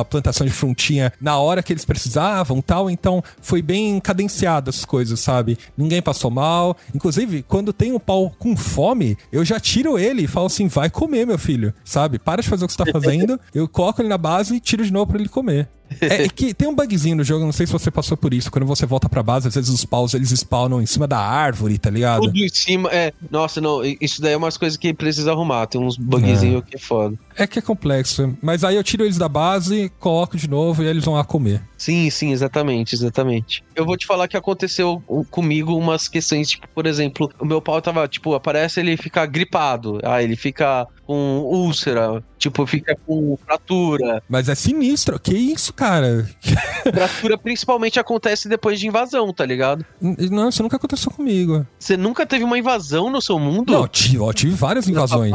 B: a plantação de frutinha na hora que eles precisavam, tal. Então foi bem cadenciado as coisas, sabe? Ninguém passou mal. Inclusive, quando tem um pau com fome, eu já tiro ele e falo assim: vai comer, meu filho, sabe? Para de fazer o que você tá fazendo. Eu coloco ele na base e tiro de novo pra ele comer. É, é que tem um bugzinho no jogo, não sei se você passou por isso. Quando você volta pra base, às vezes os paus eles spawnam em cima da árvore, tá ligado?
C: Tudo em cima, é. Nossa, não, isso daí é umas coisas que precisa arrumar. Tem uns bugzinhos que é foda.
B: É que é complexo. Mas aí eu tiro eles da base, coloco de novo e eles vão lá comer.
C: Sim, sim, exatamente, exatamente. Eu vou te falar que aconteceu comigo umas questões, tipo, por exemplo, o meu pau tava, tipo, aparece ele fica gripado, aí ele fica com úlcera, tipo, fica com fratura.
B: Mas é sinistro. Que isso, cara?
C: Fratura principalmente acontece depois de invasão, tá ligado?
B: Não, isso nunca aconteceu comigo.
C: Você nunca teve uma invasão no seu mundo?
B: Não, tive, ó, tive várias invasões.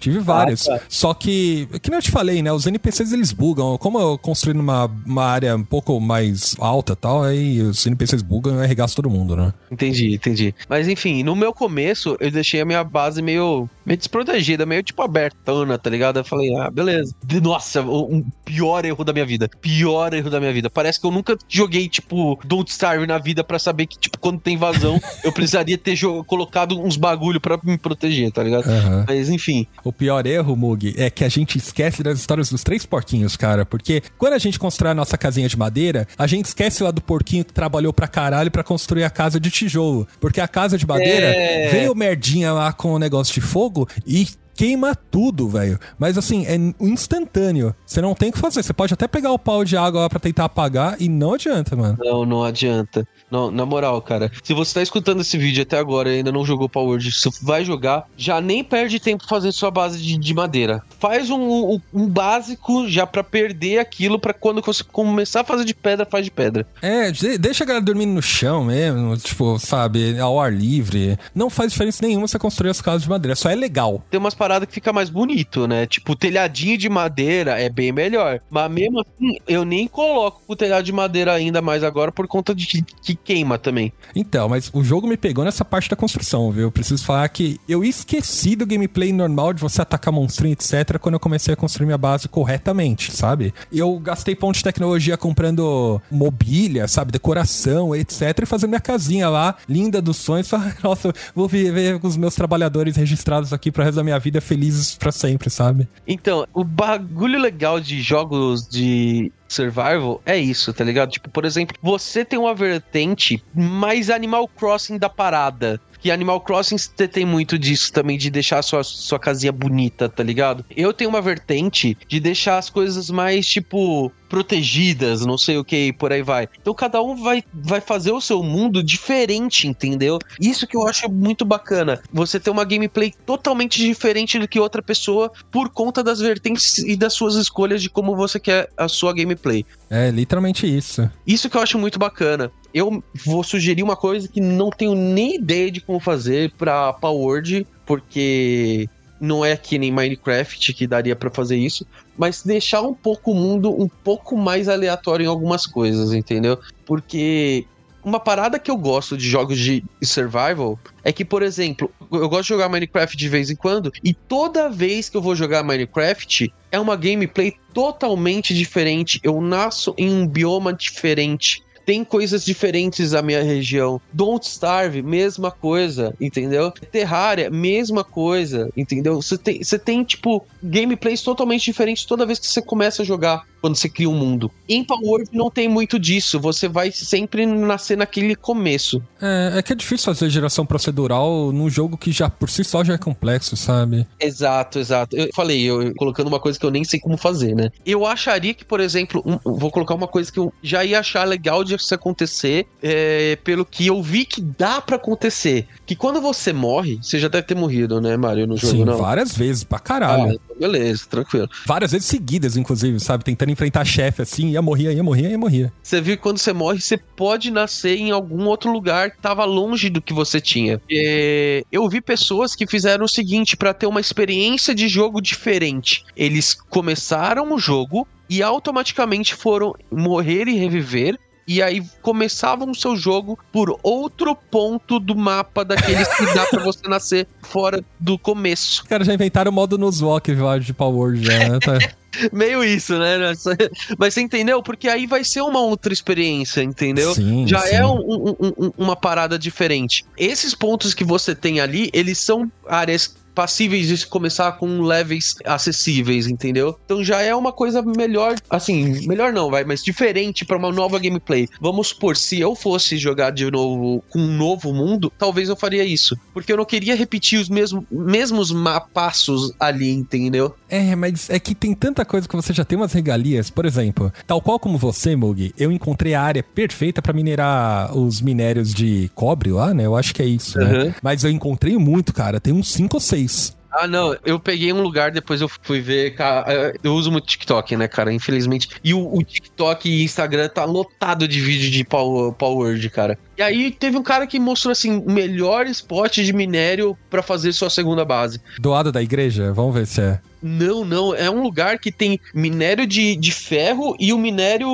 B: Tive várias.
C: Ah, tá.
B: Só que, que nem eu te falei, né? Os NPCs eles bugam. Como eu construí numa uma área um pouco mais alta e tal, aí os NPCs bugam e arregaçam todo mundo, né?
C: Entendi, entendi. Mas enfim, no meu começo, eu deixei a minha base meio, meio desprotegida, meio tipo abertona, tá ligado? Eu falei, ah, beleza. De- Nossa, o um pior erro da minha vida. Pior erro da minha vida. Parece que eu nunca joguei, tipo, Don't Starve na vida pra saber que, tipo, quando tem invasão, eu precisaria ter colocado uns bagulho pra me proteger, tá ligado?
B: Aham.
C: Mas enfim,
B: O pior erro, Mug, é que a gente esquece das histórias dos três porquinhos, cara. Porque quando a gente constrói a nossa casinha de madeira, a gente esquece lá do porquinho que trabalhou pra caralho pra construir a casa de tijolo. Porque a casa de madeira
C: É.
B: veio merdinha lá com o negócio de fogo e queima tudo, velho. Mas assim, é instantâneo. Você não tem o que fazer. Você pode até pegar o pau de água lá pra tentar apagar e não adianta, mano.
C: não, não adianta. Não, na moral, cara, se você tá escutando esse vídeo até agora e ainda não jogou Power Word, se vai jogar, já nem perde tempo fazendo sua base de, de madeira. Faz um, um, um básico já pra perder aquilo, pra quando você começar a fazer de pedra, faz de pedra.
B: É, de- deixa a galera dormindo no chão mesmo, tipo, sabe, ao ar livre. Não faz diferença nenhuma você construir as casas de madeira. Só é legal.
C: Tem umas paradas parada que fica mais bonito, né? Tipo, telhadinho de madeira é bem melhor. Mas mesmo assim, eu nem coloco o telhado de madeira ainda mais agora por conta de que queima também.
B: Então, mas o jogo me pegou nessa parte da construção, viu? Eu preciso falar que eu esqueci do gameplay normal de você atacar monstrinho, etc, quando eu comecei a construir minha base corretamente, sabe? Eu gastei ponto de tecnologia comprando mobília, sabe? Decoração, etc, e fazendo minha casinha lá, linda dos sonhos. Nossa, vou viver com os meus trabalhadores registrados aqui pro resto da minha vida felizes para sempre, sabe?
C: Então, o bagulho legal de jogos de survival é isso, tá ligado? Tipo, por exemplo, você tem uma vertente mais Animal Crossing da parada. Que Animal Crossing tem muito disso também, de deixar a sua, sua casinha bonita, tá ligado? Eu tenho uma vertente de deixar as coisas mais, tipo, protegidas, não sei o que, por aí vai. Então cada um vai, vai fazer o seu mundo diferente, entendeu? Isso que eu acho muito bacana. Você ter uma gameplay totalmente diferente do que outra pessoa por conta das vertentes e das suas escolhas de como você quer a sua gameplay.
B: É, literalmente isso.
C: Isso que eu acho muito bacana. Eu vou sugerir uma coisa que não tenho nem ideia de como fazer pra Power porque não é que nem Minecraft que daria para fazer isso, mas deixar um pouco o mundo um pouco mais aleatório em algumas coisas, entendeu? Porque uma parada que eu gosto de jogos de survival é que, por exemplo, eu gosto de jogar Minecraft de vez em quando, e toda vez que eu vou jogar Minecraft, é uma gameplay totalmente diferente. Eu nasço em um bioma diferente tem coisas diferentes na minha região. Don't Starve, mesma coisa, entendeu? Terraria, mesma coisa, entendeu? Você tem, você tem tipo, gameplays totalmente diferentes toda vez que você começa a jogar quando você cria um mundo. Em Power não tem muito disso, você vai sempre nascer naquele começo.
B: É, é que é difícil fazer geração procedural num jogo que já por si só já é complexo, sabe?
C: Exato, exato. Eu falei, eu colocando uma coisa que eu nem sei como fazer, né? Eu acharia que, por exemplo, um, vou colocar uma coisa que eu já ia achar legal de isso acontecer, é, pelo que eu vi que dá para acontecer. Que quando você morre, você já deve ter morrido, né, Mario, no jogo,
B: Sim,
C: não?
B: várias vezes, pra caralho.
C: Ah, beleza, tranquilo.
B: Várias vezes seguidas, inclusive, sabe? Tentando enfrentar chefe assim, ia morrer, ia morrer, ia morrer.
C: Você viu que quando você morre, você pode nascer em algum outro lugar que tava longe do que você tinha. É, eu vi pessoas que fizeram o seguinte para ter uma experiência de jogo diferente. Eles começaram o jogo e automaticamente foram morrer e reviver e aí começavam o seu jogo por outro ponto do mapa daqueles que dá pra você nascer fora do começo.
B: Os caras já inventaram o modo Nuzlocke de Power já, né? Tá...
C: Meio isso, né? Mas você entendeu? Porque aí vai ser uma outra experiência, entendeu?
B: Sim,
C: Já
B: sim.
C: é um, um, um, uma parada diferente. Esses pontos que você tem ali, eles são áreas passíveis de começar com levels acessíveis, entendeu? Então já é uma coisa melhor, assim, melhor não, vai, mas diferente para uma nova gameplay. Vamos supor, se eu fosse jogar de novo com um novo mundo, talvez eu faria isso, porque eu não queria repetir os mesmos, mesmos passos ali, entendeu?
B: É, mas é que tem tanta coisa que você já tem umas regalias. Por exemplo, tal qual como você, Mug, eu encontrei a área perfeita para minerar os minérios de cobre lá, né? Eu acho que é isso, né?
C: Uhum.
B: Mas eu encontrei muito, cara. Tem uns 5 ou 6.
C: Ah, não, eu peguei um lugar, depois eu fui ver, cara, eu uso muito TikTok, né, cara, infelizmente. E o, o TikTok e Instagram tá lotado de vídeo de Power, Power cara. E aí teve um cara que mostrou, assim, o melhor spot de minério para fazer sua segunda base.
B: Do lado da igreja? Vamos ver se é.
C: Não, não. É um lugar que tem minério de, de ferro e o minério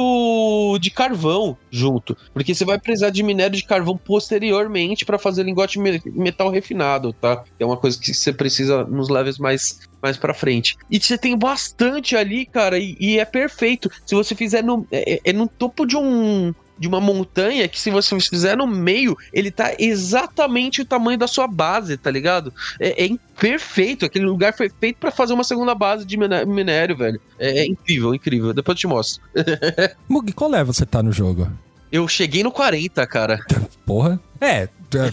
C: de carvão junto. Porque você vai precisar de minério de carvão posteriormente para fazer lingote metal refinado, tá? É uma coisa que você precisa nos levels mais, mais pra frente. E você tem bastante ali, cara, e, e é perfeito. Se você fizer no. É, é no topo de um de uma montanha que se você fizer no meio, ele tá exatamente o tamanho da sua base, tá ligado? É, é perfeito, aquele lugar foi feito para fazer uma segunda base de minério, velho. É, é incrível, incrível. Depois eu te mostro.
B: Mug, qual level você tá no jogo?
C: Eu cheguei no 40, cara.
B: Porra. É,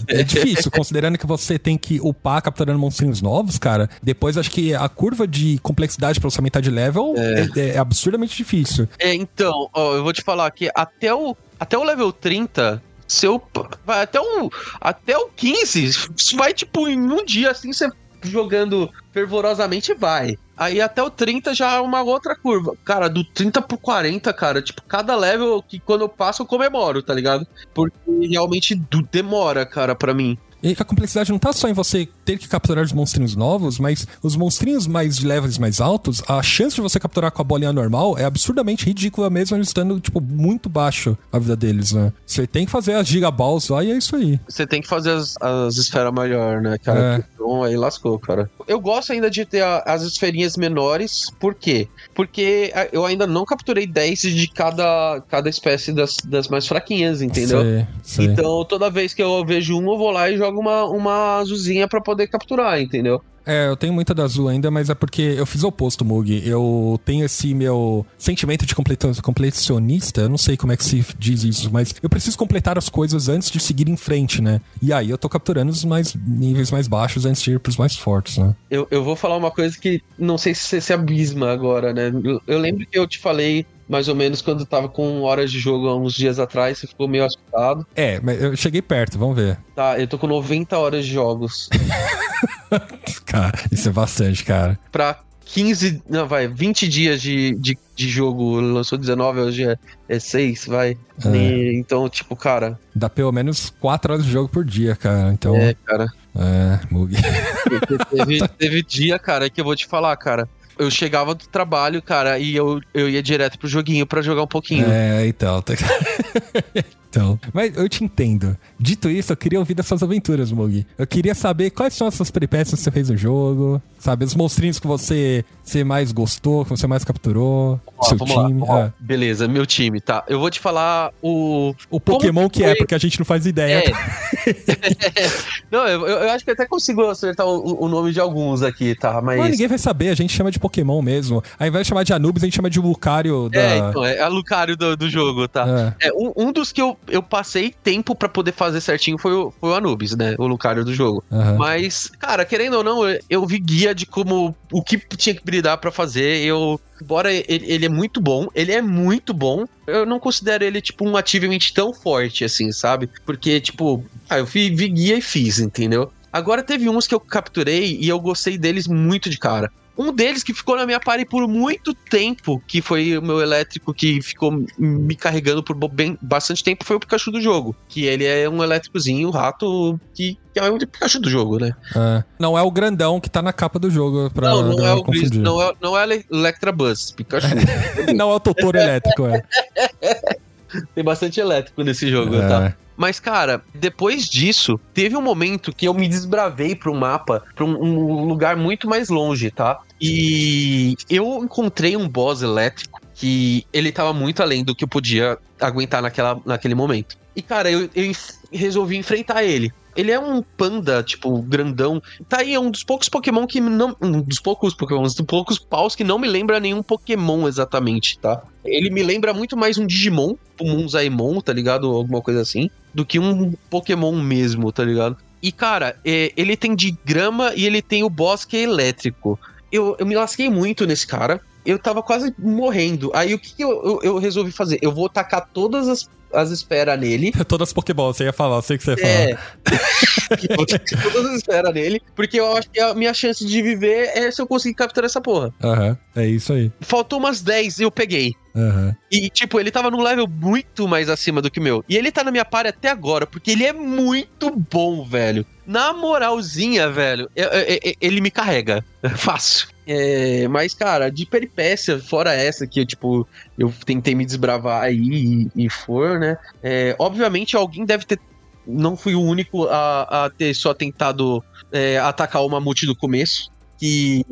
B: é difícil, considerando que você tem que upar capturando monstrinhos novos, cara. Depois acho que a curva de complexidade pra você aumentar de level é, é, é absurdamente difícil.
C: É, então, ó, eu vou te falar que até o, até o level 30, seu. Vai até o. Até o 15, vai tipo em um dia assim, você jogando fervorosamente vai. Aí até o 30 já é uma outra curva. Cara, do 30 pro 40, cara, tipo, cada level que quando eu passo eu comemoro, tá ligado? Porque realmente demora, cara, para mim.
B: E a complexidade não tá só em você ter que capturar os monstrinhos novos, mas os monstrinhos mais de levels mais altos, a chance de você capturar com a bolinha normal é absurdamente ridícula mesmo eles estando, tipo, muito baixo a vida deles, né? Você tem que fazer as gigaballs lá e é isso aí.
C: Você tem que fazer as, as esferas maior, né, cara?
B: É.
C: Então aí lascou, cara. Eu gosto ainda de ter a- as esferinhas menores, por quê? Porque eu ainda não capturei 10 de cada, cada espécie das, das mais fraquinhas, entendeu?
B: Sei, sei.
C: Então, toda vez que eu vejo um, eu vou lá e jogo uma, uma azulzinha pra poder capturar, entendeu?
B: É, eu tenho muita da azul ainda, mas é porque eu fiz o oposto, Mug. Eu tenho esse meu sentimento de completionista, eu não sei como é que se diz isso, mas eu preciso completar as coisas antes de seguir em frente, né? E aí eu tô capturando os mais níveis mais baixos antes de ir pros mais fortes, né?
C: Eu, eu vou falar uma coisa que não sei se você se abisma agora, né? Eu, eu lembro que eu te falei mais ou menos quando tava com horas de jogo há uns dias atrás, você ficou meio assustado.
B: É, mas eu cheguei perto, vamos ver.
C: Tá, eu tô com 90 horas de jogos.
B: Cara, isso é bastante, cara.
C: pra 15, não, vai, 20 dias de, de, de jogo, lançou 19, hoje é, é 6, vai.
B: É.
C: E, então, tipo, cara,
B: Dá pelo menos 4 horas de jogo por dia, cara. Então,
C: é,
B: é,
C: cara.
B: Mug.
C: Teve, teve dia, cara, que eu vou te falar, cara. Eu chegava do trabalho, cara, e eu, eu ia direto pro joguinho pra jogar um pouquinho.
B: É, então. então. Mas eu te entendo. Dito isso, eu queria ouvir das suas aventuras, Mug. Eu queria saber quais são as suas peripécias que você fez no jogo. Sabe, os monstrinhos que você, você mais gostou, que você mais capturou. Seu
C: lá,
B: time.
C: lá.
B: Ah,
C: Beleza, meu time, tá. Eu vou te falar o.
B: o Pokémon que é,
C: foi-
B: porque a gente não faz ideia.
C: É. não, eu, eu acho que até consigo acertar o, o nome de alguns aqui, tá? Mas.
B: Mas ninguém vai saber, a gente chama de Pokémon mesmo. Ao invés de chamar de Anubis, a gente chama de Lucario da.
C: É, então, é a Lucario do, do jogo, tá?
B: É.
C: É, um, um dos que eu, eu passei tempo pra poder fazer certinho foi o, foi o Anubis, né? O Lucario do jogo.
B: aham.
C: Mas, cara, querendo ou não, eu, eu vi guia de como o que tinha que brilhar pra fazer. Eu, embora ele, ele é muito bom, ele é muito bom. Eu não considero ele tipo um achievement tão forte assim, sabe? Porque tipo, ah, eu vi, vi guia e fiz, entendeu? Agora teve uns que eu capturei e eu gostei deles muito de cara. Um deles que ficou na minha party por muito tempo, que foi o meu elétrico que ficou me carregando por bem, bastante tempo, foi o Pikachu do jogo. Que ele é um elétricozinho, um rato, que, que é o Pikachu do jogo, né?
B: É. Não é o grandão que tá na capa do jogo pra
C: não, não é
B: galera
C: o Gris, não é, não é Ele- Electrabuzz, Pikachu.
B: Não é o Totoro elétrico, é.
C: Tem bastante elétrico nesse jogo,
B: É.
C: tá? Mas, cara, depois disso, teve um momento que eu me desbravei para um mapa, para um, um lugar muito mais longe, tá? E eu encontrei um boss elétrico que ele tava muito além do que eu podia aguentar naquela, naquele momento. E, cara, eu, eu resolvi enfrentar ele. Ele é um panda, tipo, grandão. Tá aí, é um dos poucos Pokémon que não. Um dos poucos Pokémon, dos poucos paus que não me lembra nenhum Pokémon exatamente, tá? Ele me lembra muito mais um Digimon, um Munzaimon, tá ligado? Alguma coisa assim, do que um Pokémon mesmo, tá ligado? E, cara, é, ele tem de grama e ele tem o boss que é elétrico. Eu, eu me lasquei muito nesse cara. Eu tava quase morrendo. Aí o que, que eu, eu, eu resolvi fazer? Eu vou tacar todas as, as esferas nele.
B: Todas as Pokéballs, você ia falar, eu sei que você ia falar.
C: É. Eu todas as esferas nele. Porque eu acho que a minha chance de viver é se eu conseguir capturar essa porra.
B: Aham, é isso aí.
C: Faltou umas 10 e eu peguei.
B: Aham.
C: E, tipo, ele tava num level muito mais acima do que o meu. E ele tá na minha party até agora, porque ele é muito bom, velho. Na moralzinha, velho, é- é- é- ele me carrega. Fácil. É, mas, cara, de peripécia, fora essa que, tipo, eu tentei me desbravar aí e, e for, né? É, obviamente, alguém deve ter. Não fui o único a, a ter só tentado é, atacar o mamute do começo. Que,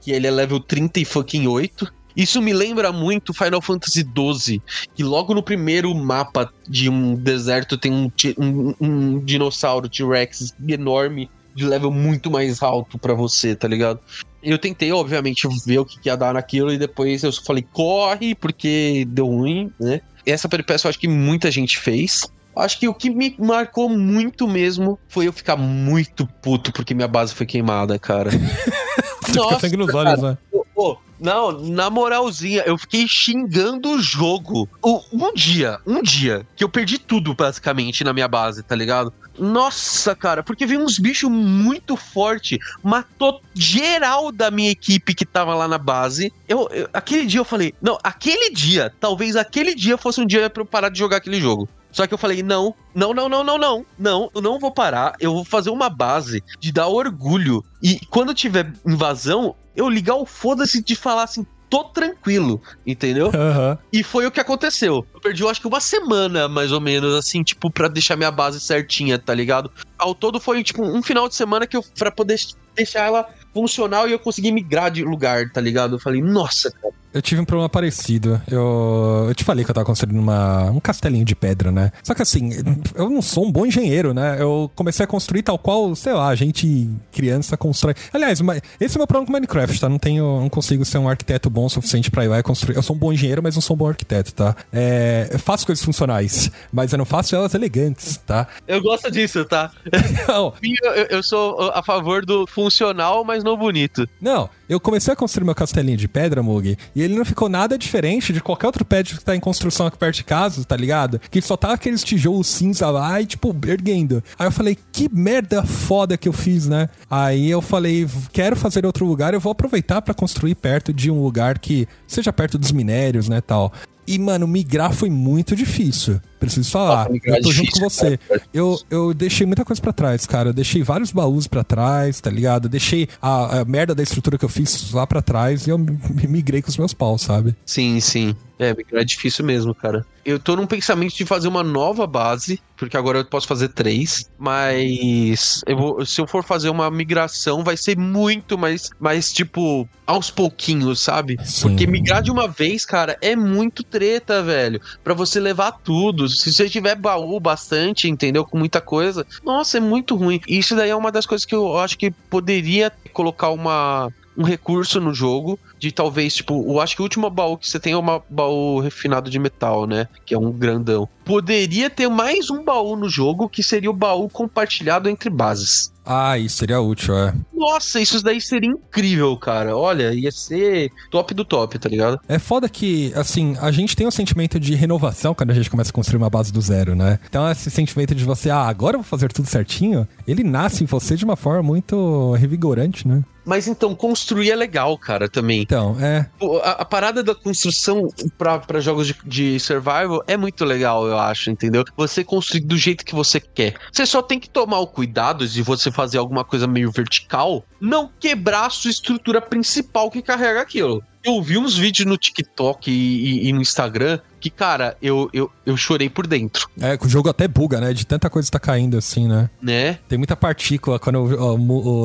C: que ele é level 30 e fucking 8. Isso me lembra muito Final Fantasy XII, que logo no primeiro mapa de um deserto tem um, um, um dinossauro T-Rex enorme, de level muito mais alto pra você, tá ligado? Eu tentei, obviamente, ver o que ia dar naquilo e depois eu falei, corre, porque deu ruim, né? Essa peripécia eu acho que muita gente fez. Acho que o que me marcou muito mesmo foi eu ficar muito puto porque minha base foi queimada, cara.
B: Você fica sangue nos olhos, né?
C: Pô, pô, não, na moralzinha, eu fiquei xingando o jogo. Um dia, um dia, que eu perdi tudo basicamente na minha base, tá ligado? Nossa, cara, porque veio uns bichos muito forte, matou geral da minha equipe que tava lá na base. Eu, eu- aquele dia eu falei, não, aquele dia, talvez aquele dia fosse um dia pra eu parar de jogar aquele jogo. Só que eu falei, não, não, não, não, não, não, não, eu não vou parar, eu vou fazer uma base de dar orgulho. E quando tiver invasão, eu ligar o foda-se de falar assim, tô tranquilo, entendeu?
B: Aham.
C: E foi o que aconteceu. Eu perdi, eu acho que uma semana, mais ou menos, assim, tipo, pra deixar minha base certinha, tá ligado? Ao todo foi, tipo, um final de semana que eu, pra poder deixar ela funcional e eu consegui migrar de lugar, tá ligado? Eu falei, nossa, cara.
B: Eu tive um problema parecido. Eu, eu te falei que eu tava construindo uma, um castelinho de pedra, né? Só que assim, eu não sou um bom engenheiro, né? Eu comecei a construir tal qual, sei lá, a gente criança constrói. Aliás, mas esse é o meu problema com Minecraft, tá? Não tenho, não consigo ser um arquiteto bom o suficiente pra ir lá e construir. Eu sou um bom engenheiro, mas não sou um bom arquiteto, tá? É, eu faço coisas funcionais, mas eu não faço elas elegantes, tá?
C: Eu gosto disso, tá?
B: Não,
C: eu- eu sou a favor do funcional, mas não bonito.
B: Não, eu comecei a construir meu castelinho de pedra, Mug, e ele não ficou nada diferente de qualquer outro prédio que tá em construção aqui perto de casa, tá ligado? Que só tá aqueles tijolos cinza lá e, tipo, erguendo. Aí eu falei, que merda foda que eu fiz, né? Aí eu falei, quero fazer outro lugar, eu vou aproveitar pra construir perto de um lugar que seja perto dos minérios, né, tal. E, mano, migrar foi muito difícil. Preciso falar.
C: Migrar
B: eu tô
C: é
B: junto
C: difícil,
B: com você.
C: cara.
B: Eu, eu deixei muita coisa pra trás, cara. Eu deixei vários baús pra trás, tá ligado? Eu deixei a, a merda da estrutura que eu fiz lá pra trás e eu me migrei com os meus paus, sabe?
C: Sim, sim. É, migrar é difícil mesmo, cara. Eu tô num pensamento de fazer uma nova base, porque agora eu posso fazer três, mas eu vou- se eu for fazer uma migração, vai ser muito mais, mais tipo, aos pouquinhos, sabe?
B: Sim.
C: Porque migrar de uma vez, cara, é muito treta, velho. Pra você levar tudo. Se você tiver baú bastante, entendeu? Com muita coisa, nossa, é muito ruim. E isso daí é uma das coisas que eu acho que poderia colocar uma um recurso no jogo de talvez, tipo, eu acho que o último baú que você tem é um baú refinado de metal, né? Que é um grandão. Poderia ter mais um baú no jogo que seria o baú compartilhado entre bases.
B: Ah, isso seria útil, é.
C: Nossa, isso daí seria incrível, cara. Olha, ia ser top do top, tá ligado?
B: É foda que, assim, a gente tem um sentimento de renovação quando a gente começa a construir uma base do zero, né? Então, esse sentimento de você, ah, agora eu vou fazer tudo certinho, ele nasce em você de uma forma muito revigorante, né?
C: Mas então, construir é legal, cara, também.
B: Então, é.
C: A, a parada da construção pra, pra jogos de, de survival é muito legal, eu acho, entendeu? Você construir do jeito que você quer. Você só tem que tomar o cuidado de você fazer alguma coisa meio vertical, não quebrar a sua estrutura principal que carrega aquilo. Eu vi uns vídeos no TikTok e, e- e no Instagram que, cara, eu, eu, eu chorei por dentro,
B: É, que o jogo até buga, né? De tanta coisa que tá caindo assim, né?
C: né?
B: Tem muita partícula quando ó,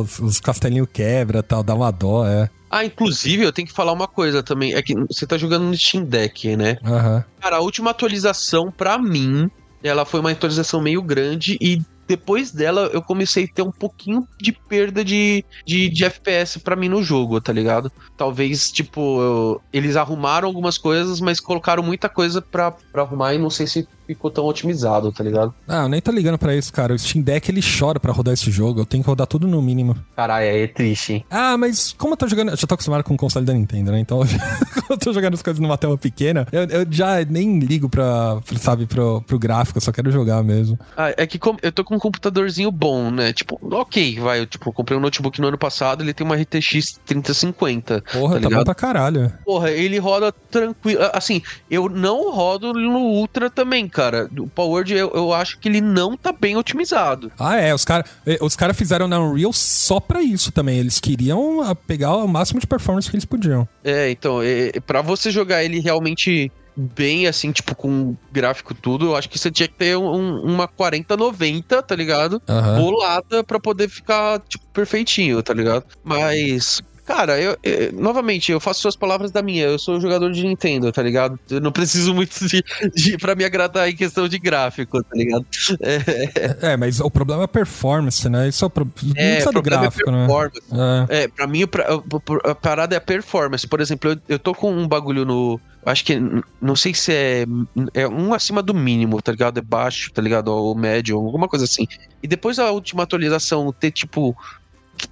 B: os, os castelinhos quebra e tal, dá uma dó, é.
C: Ah, inclusive, eu tenho que falar uma coisa também. É que você tá jogando no Steam Deck, né?
B: Aham.
C: Cara, a última atualização, pra mim, ela foi uma atualização meio grande e depois dela eu comecei a ter um pouquinho de perda de, de, de FPS pra mim no jogo, tá ligado? Talvez, tipo, eu- eles arrumaram algumas coisas, mas colocaram muita coisa pra, pra arrumar e não sei se ficou tão otimizado, tá ligado?
B: Ah, eu nem tô ligando pra isso, cara. O Steam Deck ele chora pra rodar esse jogo. Eu tenho que rodar tudo no mínimo.
C: Caralho, é triste, hein?
B: Ah, mas como eu tô jogando. Eu já tô acostumado com o console da Nintendo, né? Então, como eu tô jogando as coisas numa tela pequena, eu, eu já nem ligo pra, pra, sabe, pro, pro gráfico, eu só quero jogar mesmo.
C: Ah, é que como- eu tô com um computadorzinho bom, né? Tipo, ok, vai. Eu, tipo, comprei um notebook no ano passado, ele tem uma RTX 3050.
B: Porra,
C: Tá
B: tá, bom pra caralho.
C: Porra, ele roda tranquilo. Assim, eu não rodo no Ultra também, cara. O Power eu, eu acho que ele não tá bem otimizado.
B: Ah, é. Os caras os cara fizeram na Unreal só pra isso também. Eles queriam ah, pegar o máximo de performance que eles podiam.
C: É, então, é, é, pra você jogar ele realmente bem, assim, tipo, com gráfico tudo, eu acho que você tinha que ter um- uma 4090, tá ligado?
B: Aham.
C: bolada pra poder ficar, tipo, perfeitinho, tá ligado? Mas. Cara, eu, eu- novamente, eu faço suas palavras da minha. Eu sou jogador de Nintendo, tá ligado? Eu não preciso muito de, de para me agradar em questão de gráfico, tá ligado? É,
B: É, mas o problema é performance, né? Isso é o pro... não
C: é, o
B: do
C: problema
B: gráfico,
C: é
B: né?
C: performance.
B: É.
C: É, pra mim, pra- a, parada é a performance. Por exemplo, eu, eu tô com um bagulho no. Acho que. Não sei se é. É um acima do mínimo, tá ligado? É baixo, tá ligado? Ou médio, alguma coisa assim. E depois da última atualização ter, tipo.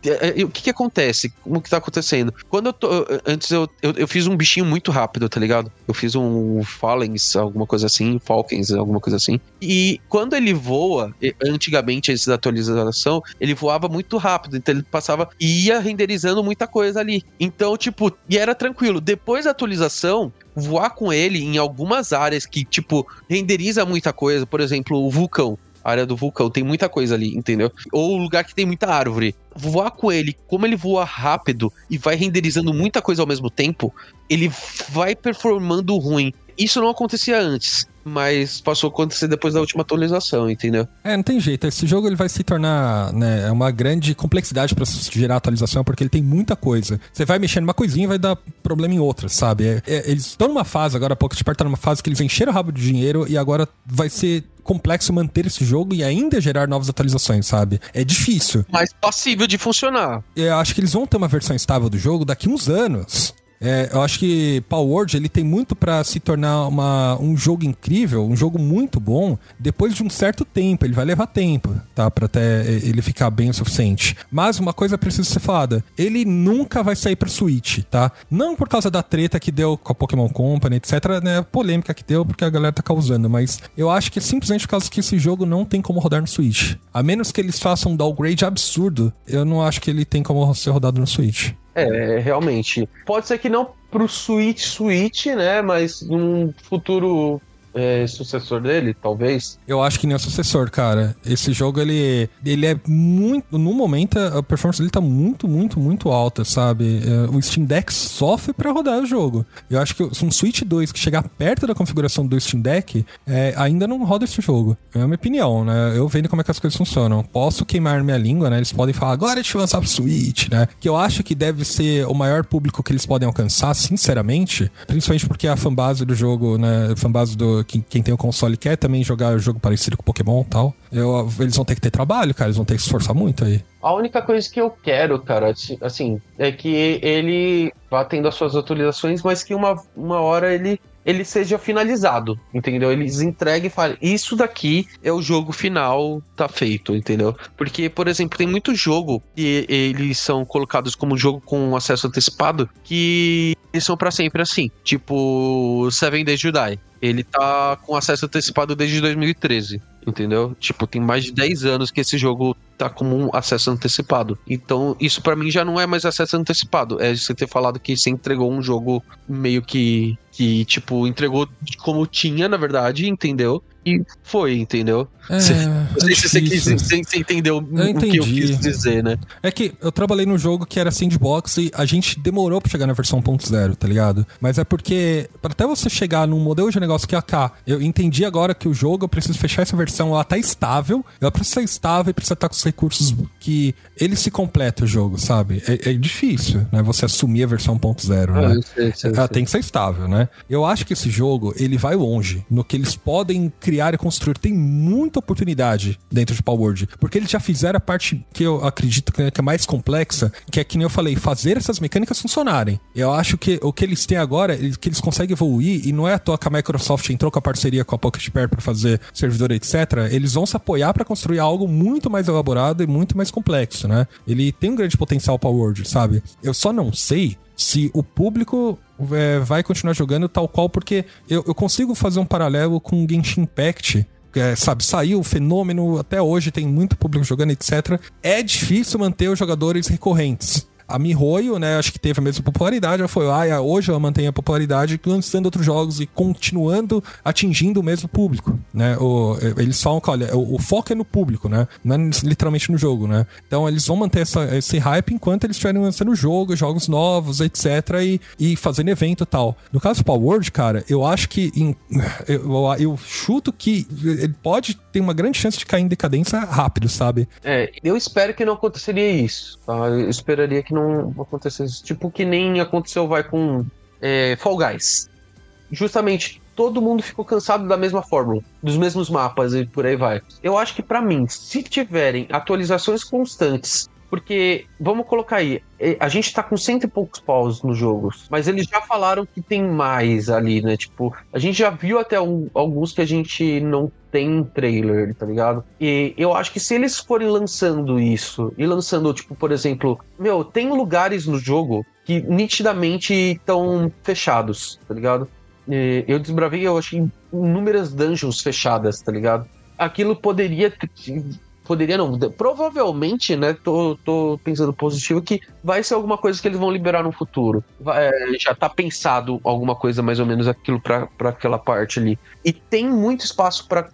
C: É, o que que acontece? Como que tá acontecendo? Quando eu tô. Antes eu, eu, eu, fiz um bichinho muito rápido, tá ligado? Eu fiz um Fallens, alguma coisa assim, Falcons, alguma coisa assim. E quando ele voa, antigamente, antes da atualização, ele voava muito rápido. Então ele passava e ia renderizando muita coisa ali. Então, tipo, e era tranquilo. Depois da atualização, voar com ele em algumas áreas que, tipo, renderiza muita coisa. Por exemplo, o vulcão área do vulcão, tem muita coisa ali, entendeu? Ou lugar que tem muita árvore. Voar com ele, como ele voa rápido e vai renderizando muita coisa ao mesmo tempo, ele vai performando ruim. Isso não acontecia antes mas passou a acontecer depois da última atualização, entendeu?
B: É, não tem jeito. Esse jogo ele vai se tornar né, é uma grande complexidade para gerar atualização, porque ele tem muita coisa. Você vai mexendo numa coisinha e vai dar problema em outra, sabe? É, é, eles estão numa fase, agora a pouco de perto tá numa fase que eles encheram o rabo de dinheiro e agora vai ser complexo manter esse jogo e ainda gerar novas atualizações, sabe? É difícil.
C: Mas passível de funcionar.
B: Eu acho que eles vão ter uma versão estável do jogo daqui uns anos. É, eu acho que Power Word ele tem muito para se tornar uma, um jogo incrível, um jogo muito bom, depois de um certo tempo. Ele vai levar tempo, tá? Pra até ele ficar bem o suficiente. Mas uma coisa precisa ser falada: ele nunca vai sair pra Switch, tá? Não por causa da treta que deu com a Pokémon Company, etc., né? Polêmica que deu porque a galera tá causando, mas eu acho que é simplesmente por causa que esse jogo não tem como rodar no Switch. A menos que eles façam um downgrade absurdo, eu não acho que ele tem como ser rodado no Switch.
C: É, realmente. Pode ser que não pro Switch Switch, né? Mas num futuro é, sucessor dele, talvez?
B: Eu acho que nem é sucessor, cara. Esse jogo, ele, ele é muito. No momento, a performance dele tá muito, muito, muito alta, sabe? É, o Steam Deck sofre para rodar o jogo. Eu acho que um Switch 2 que chegar perto da configuração do Steam Deck é, ainda não roda esse jogo. É a minha opinião, né? Eu vendo como é que as coisas funcionam. Posso queimar minha língua, né? Eles podem falar, agora a gente vai lançar pro Switch, né? Que eu acho que deve ser o maior público que eles podem alcançar, sinceramente. Principalmente porque a fanbase do jogo, né? A fanbase do quem, quem tem o console quer também jogar jogo parecido com Pokémon e tal. Eu, eles vão ter que ter trabalho, cara, eles vão ter que se esforçar muito aí.
C: A única coisa que eu quero, cara, assim, é que ele vá tendo as suas atualizações, mas que uma, uma hora ele ele seja finalizado, entendeu? Eles entreguem e falem, isso daqui é o jogo final, tá feito, entendeu? Porque, por exemplo, tem muito jogo que eles são colocados como jogo com acesso antecipado que eles são para sempre assim, tipo Seven Days to Die. Ele tá com acesso antecipado desde 2013 entendeu? Tipo, tem mais de 10 anos que esse jogo tá como um acesso antecipado. Então, isso para mim já não é mais acesso antecipado. É você ter falado que você entregou um jogo meio que que tipo entregou como tinha, na verdade, entendeu? E foi, entendeu?
B: É, você, não sei
C: se você, quis, você, você entendeu o que eu quis dizer, né?
B: É que eu trabalhei num jogo que era sandbox e a gente demorou pra chegar na versão 1.0, tá ligado? Mas é porque, para até você chegar num modelo de negócio que é AK, eu entendi agora que o jogo, eu preciso fechar essa versão, ela tá estável, ela precisa ser estável e precisa estar com os recursos que ele se completa o jogo, sabe? É, é difícil, né? Você assumir a versão 1.0, né? Ah, sei, sei, ela sei. tem que ser estável, né? Eu acho que esse jogo, ele vai longe no que eles podem criar criar e construir. Tem muita oportunidade dentro de Power Word, porque eles já fizeram a parte que eu acredito que é mais complexa, que é que nem eu falei, fazer essas mecânicas funcionarem. Eu acho que o que eles têm agora, é que eles conseguem evoluir, e não é à toa que a Microsoft entrou com a parceria com a Pocket Pair para fazer servidor, etc. Eles vão se apoiar para construir algo muito mais elaborado e muito mais complexo, né? Ele tem um grande potencial Power Word, sabe? Eu só não sei se o público é, vai continuar jogando tal qual, porque eu, eu consigo fazer um paralelo com Genshin Impact, é, sabe, saiu o fenômeno, até hoje tem muito público jogando, etc. É difícil manter os jogadores recorrentes a Mihoyo, né, acho que teve a mesma popularidade, ela foi lá e hoje ela mantém a popularidade lançando outros jogos e continuando atingindo o mesmo público, né? O, eles falam que, olha, o, o, foco é no público, né? Não é literalmente no jogo, né? Então eles vão manter essa, esse hype enquanto eles estiverem lançando jogo, jogos novos, etc. E, e fazendo evento e tal. No caso do Power Word, cara, eu acho que em, eu, eu chuto que ele pode ter uma grande chance de cair em decadência rápido, sabe?
C: É, eu espero que não aconteceria isso, tá? Eu esperaria que não não acontecesse. Tipo que nem aconteceu, vai, com é, Fall Guys. Justamente, todo mundo ficou cansado da mesma fórmula, dos mesmos mapas e por aí vai. Eu acho que para mim, se tiverem atualizações constantes Porque, vamos colocar aí, a gente tá com cento e poucos paus nos jogos, mas eles já falaram que tem mais ali, né? Tipo, a gente já viu até um, alguns que a gente não tem trailer, tá ligado? E eu acho que se eles forem lançando isso, e lançando, tipo, por exemplo, meu, tem lugares no jogo que nitidamente estão fechados, tá ligado? E eu desbravei, eu achei inúmeras dungeons fechadas, tá ligado? Aquilo poderia poderia não, provavelmente, né, tô, tô pensando positivo que vai ser alguma coisa que eles vão liberar no futuro. Vai, é, já tá pensado alguma coisa mais ou menos aquilo para aquela parte ali. E tem muito espaço para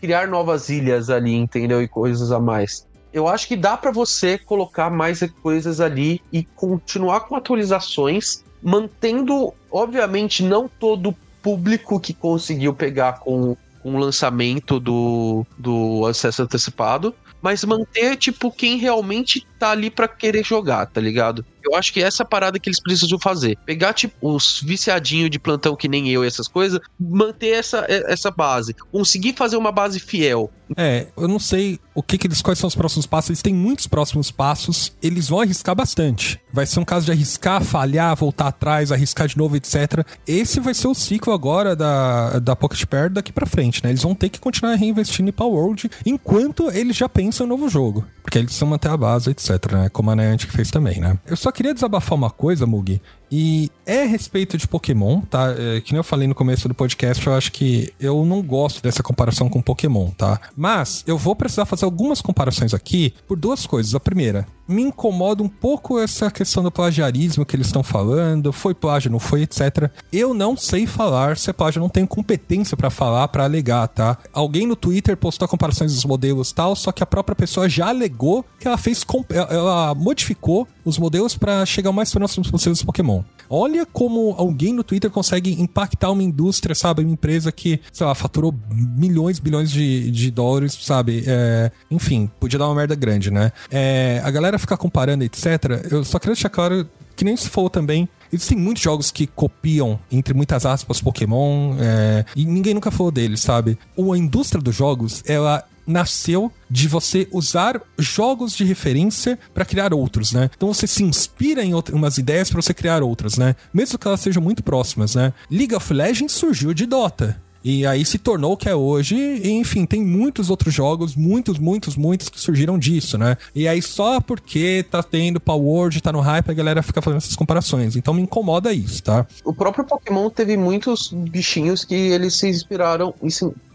C: criar novas ilhas ali, entendeu? E coisas a mais. Eu acho que dá para você colocar mais coisas ali e continuar com atualizações, mantendo, obviamente, não todo público que conseguiu pegar com o lançamento do, do acesso antecipado, mas manter, tipo, quem realmente tá ali para querer jogar, tá ligado? Eu acho que essa parada que eles precisam fazer. Pegar, tipo, os viciadinhos de plantão que nem eu e essas coisas, manter essa, essa base. Conseguir fazer uma base fiel.
B: É, eu não sei o que, que eles, quais são os próximos passos. Eles têm muitos próximos passos. Eles vão arriscar bastante. Vai ser um caso de arriscar, falhar, voltar atrás, arriscar de novo, etc. Esse vai ser o ciclo agora da, da Pocket Pair daqui pra frente, né? Eles vão ter que continuar reinvestindo em Power World enquanto eles já pensam em novo jogo. Porque eles precisam manter a base, etc, né? Como a Niantic fez também, né? Eu só queria desabafar uma coisa, Mugi, e é a respeito de Pokémon, tá? É, que nem eu falei no começo do podcast, eu acho que eu não gosto dessa comparação com Pokémon, tá? Mas eu vou precisar fazer algumas comparações aqui por duas coisas. A primeira, me incomoda um pouco essa questão do plagiarismo que eles estão falando, foi plágio, não foi, etc. Eu não sei falar se é plágio, não tenho competência para falar, para alegar, tá? Alguém no Twitter postou comparações dos modelos tal, só que a própria pessoa já alegou que ela fez, ela modificou os modelos para chegar o mais próximo possível dos Pokémon. Olha como alguém no Twitter consegue impactar uma indústria, sabe? Uma empresa que, sei lá, faturou milhões, bilhões de, de dólares, sabe? É, enfim, podia dar uma merda grande, né? É, a galera ficar comparando, etc. Eu só queria deixar claro que nem se for também. Existem muitos jogos que copiam, entre muitas aspas, Pokémon, é, e ninguém nunca falou deles, sabe? A indústria dos jogos, ela nasceu de você usar jogos de referência para criar outros, né? Então você se inspira em outras, umas ideias para você criar outras, né? Mesmo que elas sejam muito próximas, né? League of Legends surgiu de Dota. E aí se tornou o que é hoje. E, enfim, tem muitos outros jogos, muitos, muitos, muitos que surgiram disso, né? E aí só porque tá tendo Power Word, tá no hype, a galera fica fazendo essas comparações. Então me incomoda isso, tá?
C: O próprio Pokémon teve muitos bichinhos que eles se inspiraram,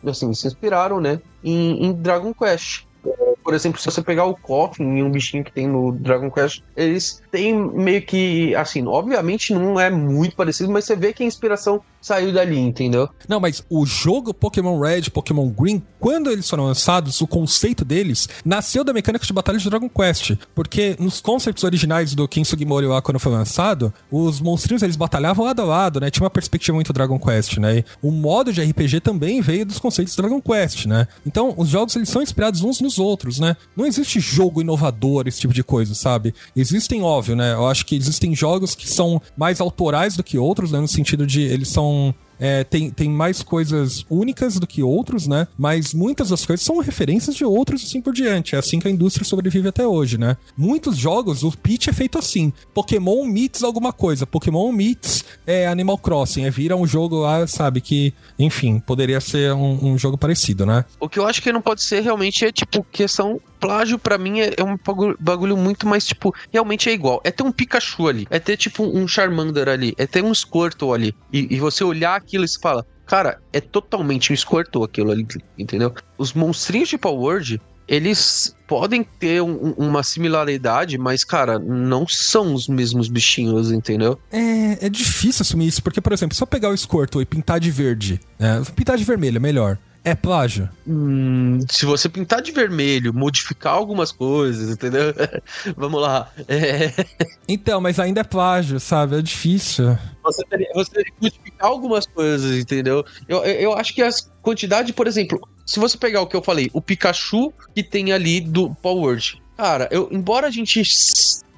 C: assim, se inspiraram, né? em, em Dragon Quest. Por exemplo, se você pegar o Coffin e um bichinho que tem no Dragon Quest, eles têm meio que, assim, obviamente não é muito parecido, mas você vê que a inspiração saiu dali, entendeu?
B: Não, mas o jogo Pokémon Red, Pokémon Green, quando eles foram lançados, o conceito deles nasceu da mecânica de batalha de Dragon Quest. Porque nos conceitos originais do Ken Sugimori lá, quando foi lançado, os monstrinhos eles batalhavam lado a lado, né? Tinha uma perspectiva muito Dragon Quest, né? E o modo de RPG também veio dos conceitos de Dragon Quest, né? Então, os jogos eles são inspirados uns nos outros, né? Não existe jogo inovador, esse tipo de coisa, sabe? Existem, óbvio, né? Eu acho que existem jogos que são mais autorais do que outros, né? No sentido de eles são então, é, tem, tem mais coisas únicas do que outros, né? Mas muitas das coisas são referências de outros e assim por diante. É assim que a indústria sobrevive até hoje, né? Muitos jogos, o pitch é feito assim: Pokémon meets alguma coisa, Pokémon meets é, Animal Crossing. É vira um jogo lá, sabe? Que, enfim, poderia ser um, um jogo parecido, né?
C: O que eu acho que não pode ser realmente é, tipo, questão plágio para mim é, é, um bagulho muito mais, tipo, realmente é igual. É ter um Pikachu ali, é ter, tipo, um Charmander ali, é ter um Squirtle ali. E, e você olhar aquilo e se fala, cara, é totalmente um Squirtle aquilo ali, entendeu? Os monstrinhos de Power Word, eles podem ter um, uma similaridade, mas, cara, não são os mesmos bichinhos, entendeu?
B: É, é difícil assumir isso, porque, por exemplo, se eu pegar o Squirtle e pintar de verde, né, pintar de vermelho é melhor. É plágio?
C: Hum, se você pintar de vermelho, modificar algumas coisas, entendeu? Vamos lá. É...
B: Então, mas ainda é plágio, sabe? É difícil.
C: Você teria, você teria que modificar algumas coisas, entendeu? Eu, eu acho que as quantidade, por exemplo, se você pegar o que eu falei, o Pikachu que tem ali do Power Word. Cara, eu, embora a gente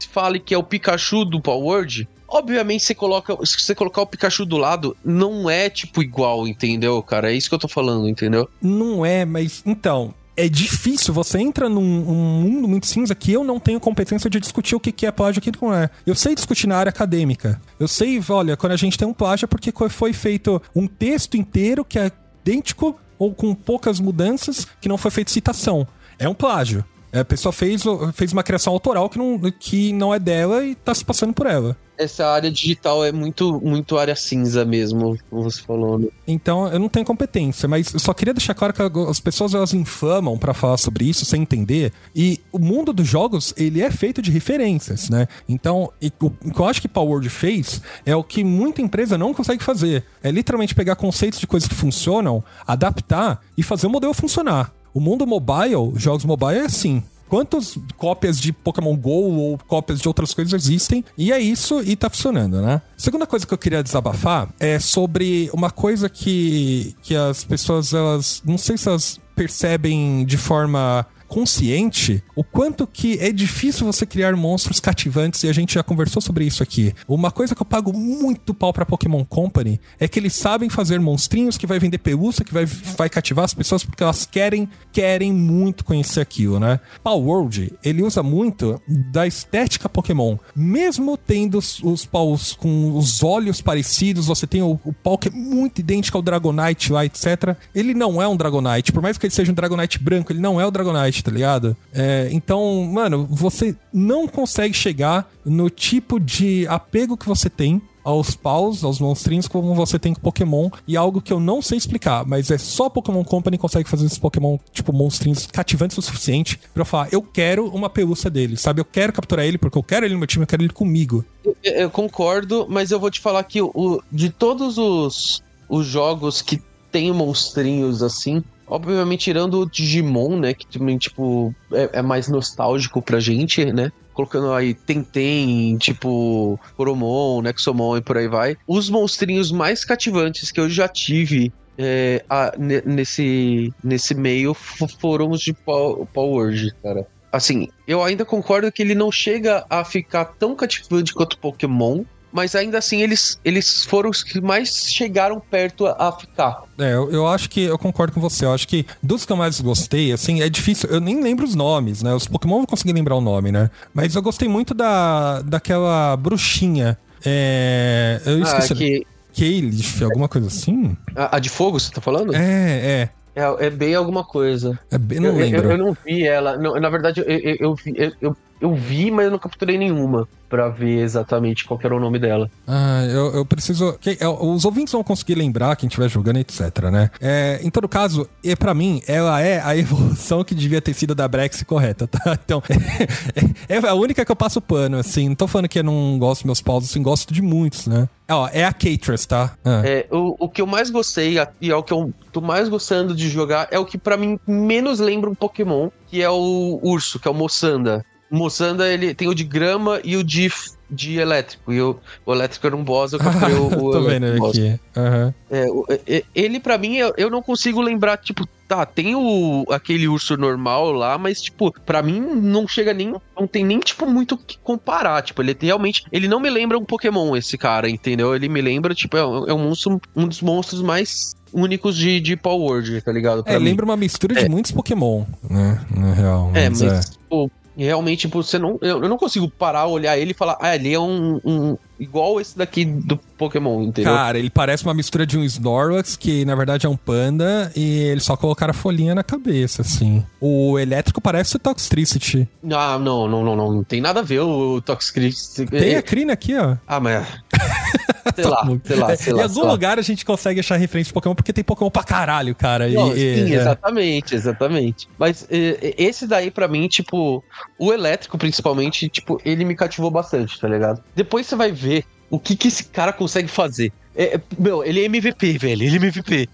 C: fale que é o Pikachu do Power Word, Obviamente, você coloca, se você colocar o Pikachu do lado, não é tipo igual, entendeu, cara? É isso que eu tô falando, entendeu?
B: Não é, mas então, é difícil. Você entra num um mundo muito cinza que eu não tenho competência de discutir o que é plágio e o que não é. Eu sei discutir na área acadêmica. Eu sei, olha, quando a gente tem um plágio é porque foi feito um texto inteiro que é idêntico ou com poucas mudanças que não foi feito citação. É um plágio. É, a pessoa fez, fez uma criação autoral que não, que não é dela e tá se passando por ela.
C: Essa área digital é muito, muito área cinza mesmo, como você falou. Né?
B: Então, eu não tenho competência, mas eu só queria deixar claro que as pessoas elas infamam para falar sobre isso sem entender. E o mundo dos jogos, ele é feito de referências, né? Então, o, que eu acho que Power fez é o que muita empresa não consegue fazer. É literalmente pegar conceitos de coisas que funcionam, adaptar e fazer o modelo funcionar. O mundo mobile, jogos mobile é assim. Quantas cópias de Pokémon GO ou cópias de outras coisas existem? E é isso e tá funcionando, né? Segunda coisa que eu queria desabafar é sobre uma coisa que, que as pessoas, elas. Não sei se elas percebem de forma consciente o quanto que é difícil você criar monstros cativantes e a gente já conversou sobre isso aqui. Uma coisa que eu pago muito pau pra Pokémon Company é que eles sabem fazer monstrinhos que vai vender pelúcia, que vai, vai cativar as pessoas porque elas querem, querem muito conhecer aquilo, né? Power World, ele usa muito da estética Pokémon. Mesmo tendo os, os paus com os olhos parecidos, você tem o, o pau que é muito idêntico ao Dragonite lá, etc. Ele não é um Dragonite, por mais que ele seja um Dragonite branco, ele não é o Dragonite tá ligado? É, então, mano, você não consegue chegar no tipo de apego que você tem aos paus, aos monstrinhos, como você tem com Pokémon. E algo que eu não sei explicar, mas é só Pokémon Company consegue fazer esses Pokémon, tipo, monstrinhos cativantes o suficiente pra eu falar, eu quero uma pelúcia dele, sabe? Eu quero capturar ele porque eu quero ele no meu time, eu quero ele comigo.
C: Eu, eu concordo, mas eu vou te falar que o, de todos os, os jogos que tem monstrinhos assim, Obviamente, tirando o Digimon, né? Que também, tipo, é, é, mais nostálgico pra gente, né? Colocando aí Tentem, tipo, Coromon, Nexomon e por aí vai. Os monstrinhos mais cativantes que eu já tive é, a, nesse, nesse meio foram os de Power Word, cara. Assim, eu ainda concordo que ele não chega a ficar tão cativante quanto Pokémon, mas ainda assim eles, eles foram os que mais chegaram perto a, a ficar.
B: É, eu, eu, acho que eu concordo com você. Eu acho que dos que eu mais gostei, assim, é difícil. Eu nem lembro os nomes, né? Os Pokémon eu vou conseguir lembrar o nome, né? Mas eu gostei muito da, daquela bruxinha. É. Eu ah, esqueci. Ah, que... Kalish, alguma coisa assim?
C: A, a, de fogo, você tá falando?
B: É, é.
C: É, é bem alguma coisa.
B: É bem, não
C: eu,
B: lembro.
C: Eu, eu, não vi ela. Não, na verdade, eu, eu, eu, eu, vi, mas eu não capturei nenhuma para ver exatamente qual era o nome dela.
B: Ah, eu, eu preciso. Que, é, os ouvintes vão conseguir lembrar quem estiver jogando, etc, né? É, em todo caso, e para mim, ela é a evolução que devia ter sido da Brex correta, tá? Então, é, é, a única que eu passo pano, assim. Não tô falando que eu não gosto dos meus paus, assim, gosto de muitos, né? Ó, é a Catress, tá?
C: Ah. É, o, o que eu mais gostei, e é o que eu tô mais gostando de jogar, é o que para mim menos lembra um Pokémon, que é o urso, que é o Moçanda. Moçanda, ele tem o de grama e o de, de elétrico. E o, o elétrico era um boss, eu comprei o, o
B: Tô vendo aqui. Uhum.
C: É, ele, para mim, eu, eu não consigo lembrar, tipo, tá, tem o, aquele urso normal lá, mas, tipo, para mim não chega nem. Não tem nem, tipo, muito o que comparar. Tipo, ele realmente. Ele não me lembra um Pokémon, esse cara, entendeu? Ele me lembra, tipo, é, é um monstro, um dos monstros mais únicos de, de Power Word, tá ligado?
B: Pra é, mim. lembra uma mistura de é. muitos Pokémon, né? Na real.
C: É, mas é, mas, é. Tipo, e realmente, tipo, você não. Eu, eu não consigo parar, olhar ele e falar, ah, ele é um, um. igual esse daqui do Pokémon, entendeu?
B: Cara, ele parece uma mistura de um Snorlax, que na verdade é um panda, e eles só colocaram a folhinha na cabeça, assim. O elétrico parece o Toxtricity.
C: Ah, não, não, não, não. Não tem nada a ver o Toxtricity.
B: Tem a Crina aqui, ó.
C: Ah, mas. sei lá, sei lá, sei lá.
B: Em algum lugar a gente consegue achar referência de Pokémon, porque tem Pokémon pra caralho, cara. Não,
C: e, sim, é. exatamente, exatamente. Mas esse daí, pra mim, tipo, o elétrico, principalmente, tipo, ele me cativou bastante, tá ligado? Depois você vai ver o que, que esse cara consegue fazer. É, é meu, ele é MVP, velho. Ele é MVP.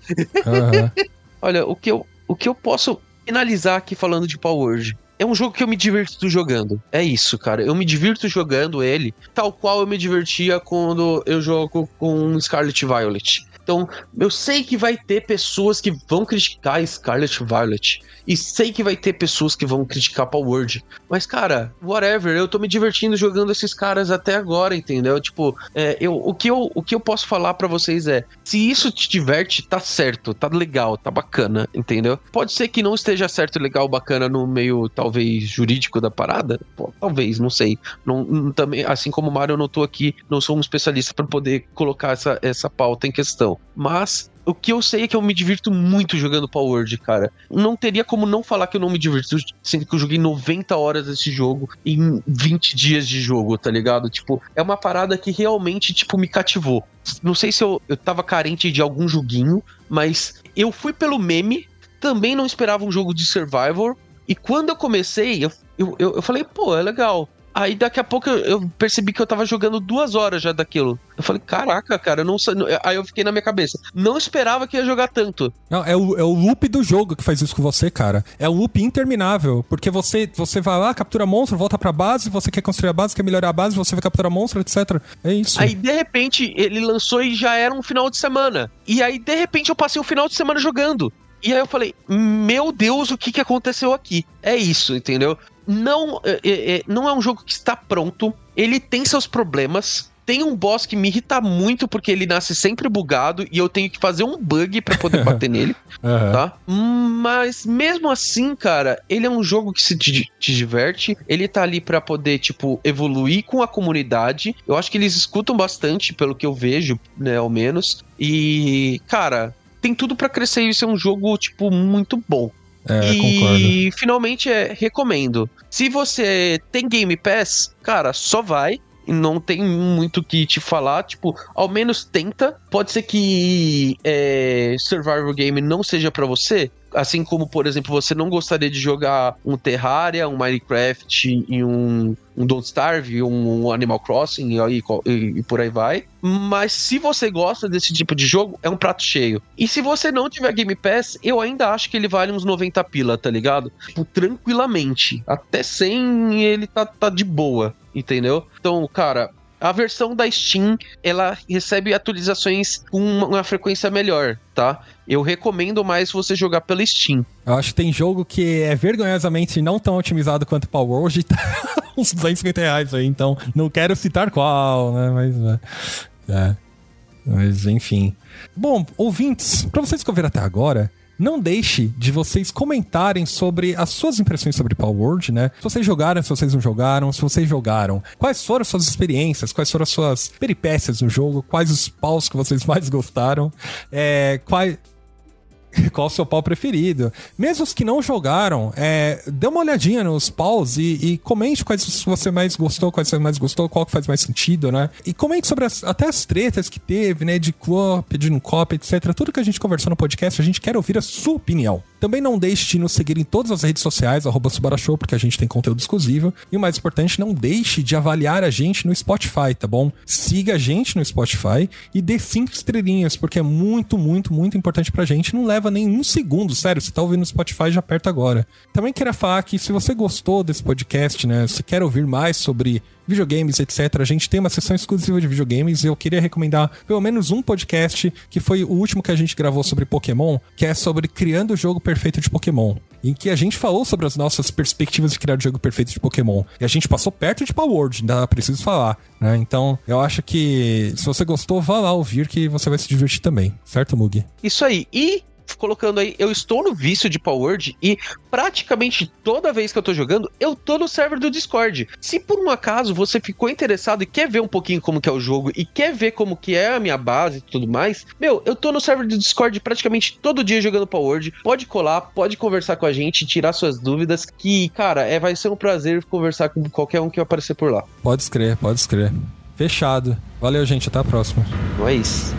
C: Uhum. Olha, o que, eu, o que eu posso finalizar aqui falando de Power Word é um jogo que eu me divirto jogando. É isso, cara. Eu me divirto jogando ele, tal qual eu me divertia quando eu jogo com Scarlet Violet. Então, eu sei que vai ter pessoas que vão criticar Scarlet Violet. E sei que vai ter pessoas que vão criticar Power Word. Mas, cara, whatever, eu tô me divertindo jogando esses caras até agora, entendeu? Tipo, é, eu, o, que eu, o que eu posso falar para vocês é: se isso te diverte, tá certo, tá legal, tá bacana, entendeu? Pode ser que não esteja certo, legal, bacana no meio, talvez, jurídico da parada. Pô, talvez, não sei. Não, não, também, assim como o Mario, eu não tô aqui, não sou um especialista para poder colocar essa, essa pauta em questão. Mas o que eu sei é que eu me divirto muito jogando Power Word, cara. Não teria como não falar que eu não me divirto, sendo que eu joguei 90 horas desse jogo em 20 dias de jogo, tá ligado? Tipo, é uma parada que realmente, tipo, me cativou. Não sei se eu, eu tava carente de algum joguinho, mas eu fui pelo meme, também não esperava um jogo de Survivor, e quando eu comecei, eu, eu, eu falei, pô, é legal. Aí daqui a pouco eu, percebi que eu tava jogando duas horas já daquilo. Eu falei, caraca, cara, eu não sei. Aí eu fiquei na minha cabeça. Não esperava que ia jogar tanto.
B: Não, é o, é o loop do jogo que faz isso com você, cara. É o loop interminável. Porque você, você vai lá, captura monstro, volta pra base, você quer construir a base, quer melhorar a base, você vai capturar monstro, etc. É isso.
C: Aí, de repente, ele lançou e já era um final de semana. E aí, de repente, eu passei o final de semana jogando. E aí eu falei, meu Deus, o que, que aconteceu aqui? É isso, entendeu? Não é, é, é, não é um jogo que está pronto. Ele tem seus problemas. Tem um boss que me irrita muito porque ele nasce sempre bugado e eu tenho que fazer um bug para poder bater nele, uhum. tá? Mas mesmo assim, cara, ele é um jogo que se te, te diverte. Ele tá ali para poder, tipo, evoluir com a comunidade. Eu acho que eles escutam bastante, pelo que eu vejo, né, ao menos. E, cara, tem tudo para crescer e ser um jogo, tipo, muito bom.
B: É,
C: e
B: concordo.
C: finalmente é, recomendo. Se você tem Game Pass, cara, só vai. Não tem muito que te falar, tipo, ao menos tenta. Pode ser que é, Survival Game não seja para você, assim como, por exemplo, você não gostaria de jogar um Terraria, um Minecraft e um, um Don't Starve, um, Animal Crossing e, e, e, por aí vai. Mas se você gosta desse tipo de jogo, é um prato cheio. E se você não tiver Game Pass, eu ainda acho que ele vale uns 90 pila, tá ligado? Tipo, tranquilamente. Até sem ele tá, tá de boa, entendeu? Então, cara, a versão da Steam, ela recebe atualizações com uma frequência melhor, tá? Eu recomendo mais você jogar pela Steam.
B: Eu acho que tem jogo que é vergonhosamente não tão otimizado quanto o Power World e tá uns 250 reais aí, então não quero citar qual, né? Mas, é. é. Mas, enfim. Bom, ouvintes, pra vocês que ouviram até agora, não deixe de vocês comentarem sobre as suas impressões sobre Power World, né? Se vocês jogaram, se vocês não jogaram, se vocês jogaram, quais foram as suas experiências, quais foram as suas peripécias no jogo, quais os paus que vocês mais gostaram, é, quais qual o seu pau preferido. Mesmo os que não jogaram, é, dê uma olhadinha nos paus e, e, comente quais você mais gostou, quais você mais gostou, qual que faz mais sentido, né? E comente sobre as, até as tretas que teve, né? De co-op, de não etc. Tudo que a gente conversou no podcast, a gente quer ouvir a sua opinião. Também não deixe de nos seguir em todas as redes sociais, arroba Show, porque a gente tem conteúdo exclusivo. E o mais importante, não deixe de avaliar a gente no Spotify, tá bom? Siga a gente no Spotify e dê cinco estrelinhas, porque é muito, muito, muito importante pra gente. Não leva nem um segundo, sério. Se tá ouvindo no Spotify, já aperta agora. Também queria falar que se você gostou desse podcast, né? Se quer ouvir mais sobre videogames, etc. A gente tem uma sessão exclusiva de videogames e eu queria recomendar pelo menos um podcast que foi o último que a gente gravou sobre Pokémon, que é sobre criando o jogo perfeito de Pokémon. Em que a gente falou sobre as nossas perspectivas de criar o jogo perfeito de Pokémon. E a gente passou perto de Power World, ainda preciso falar. Né? Então, eu acho que se você gostou, vá lá ouvir que você vai se divertir também. Certo, Mugi?
C: Isso aí. E colocando aí, eu estou no vício de Power Word e praticamente toda vez que eu tô jogando, eu tô no server do Discord. Se por um acaso você ficou interessado e quer ver um pouquinho como que é o jogo e quer ver como que é a minha base e tudo mais, meu, eu tô no server do Discord praticamente todo dia jogando Power Word. Pode colar, pode conversar com a gente, tirar suas dúvidas, que, cara, é, vai ser um prazer conversar com qualquer um que aparecer por lá.
B: Pode escrever, pode escrever. Fechado. Valeu, gente. Até a próxima.
C: Não é isso.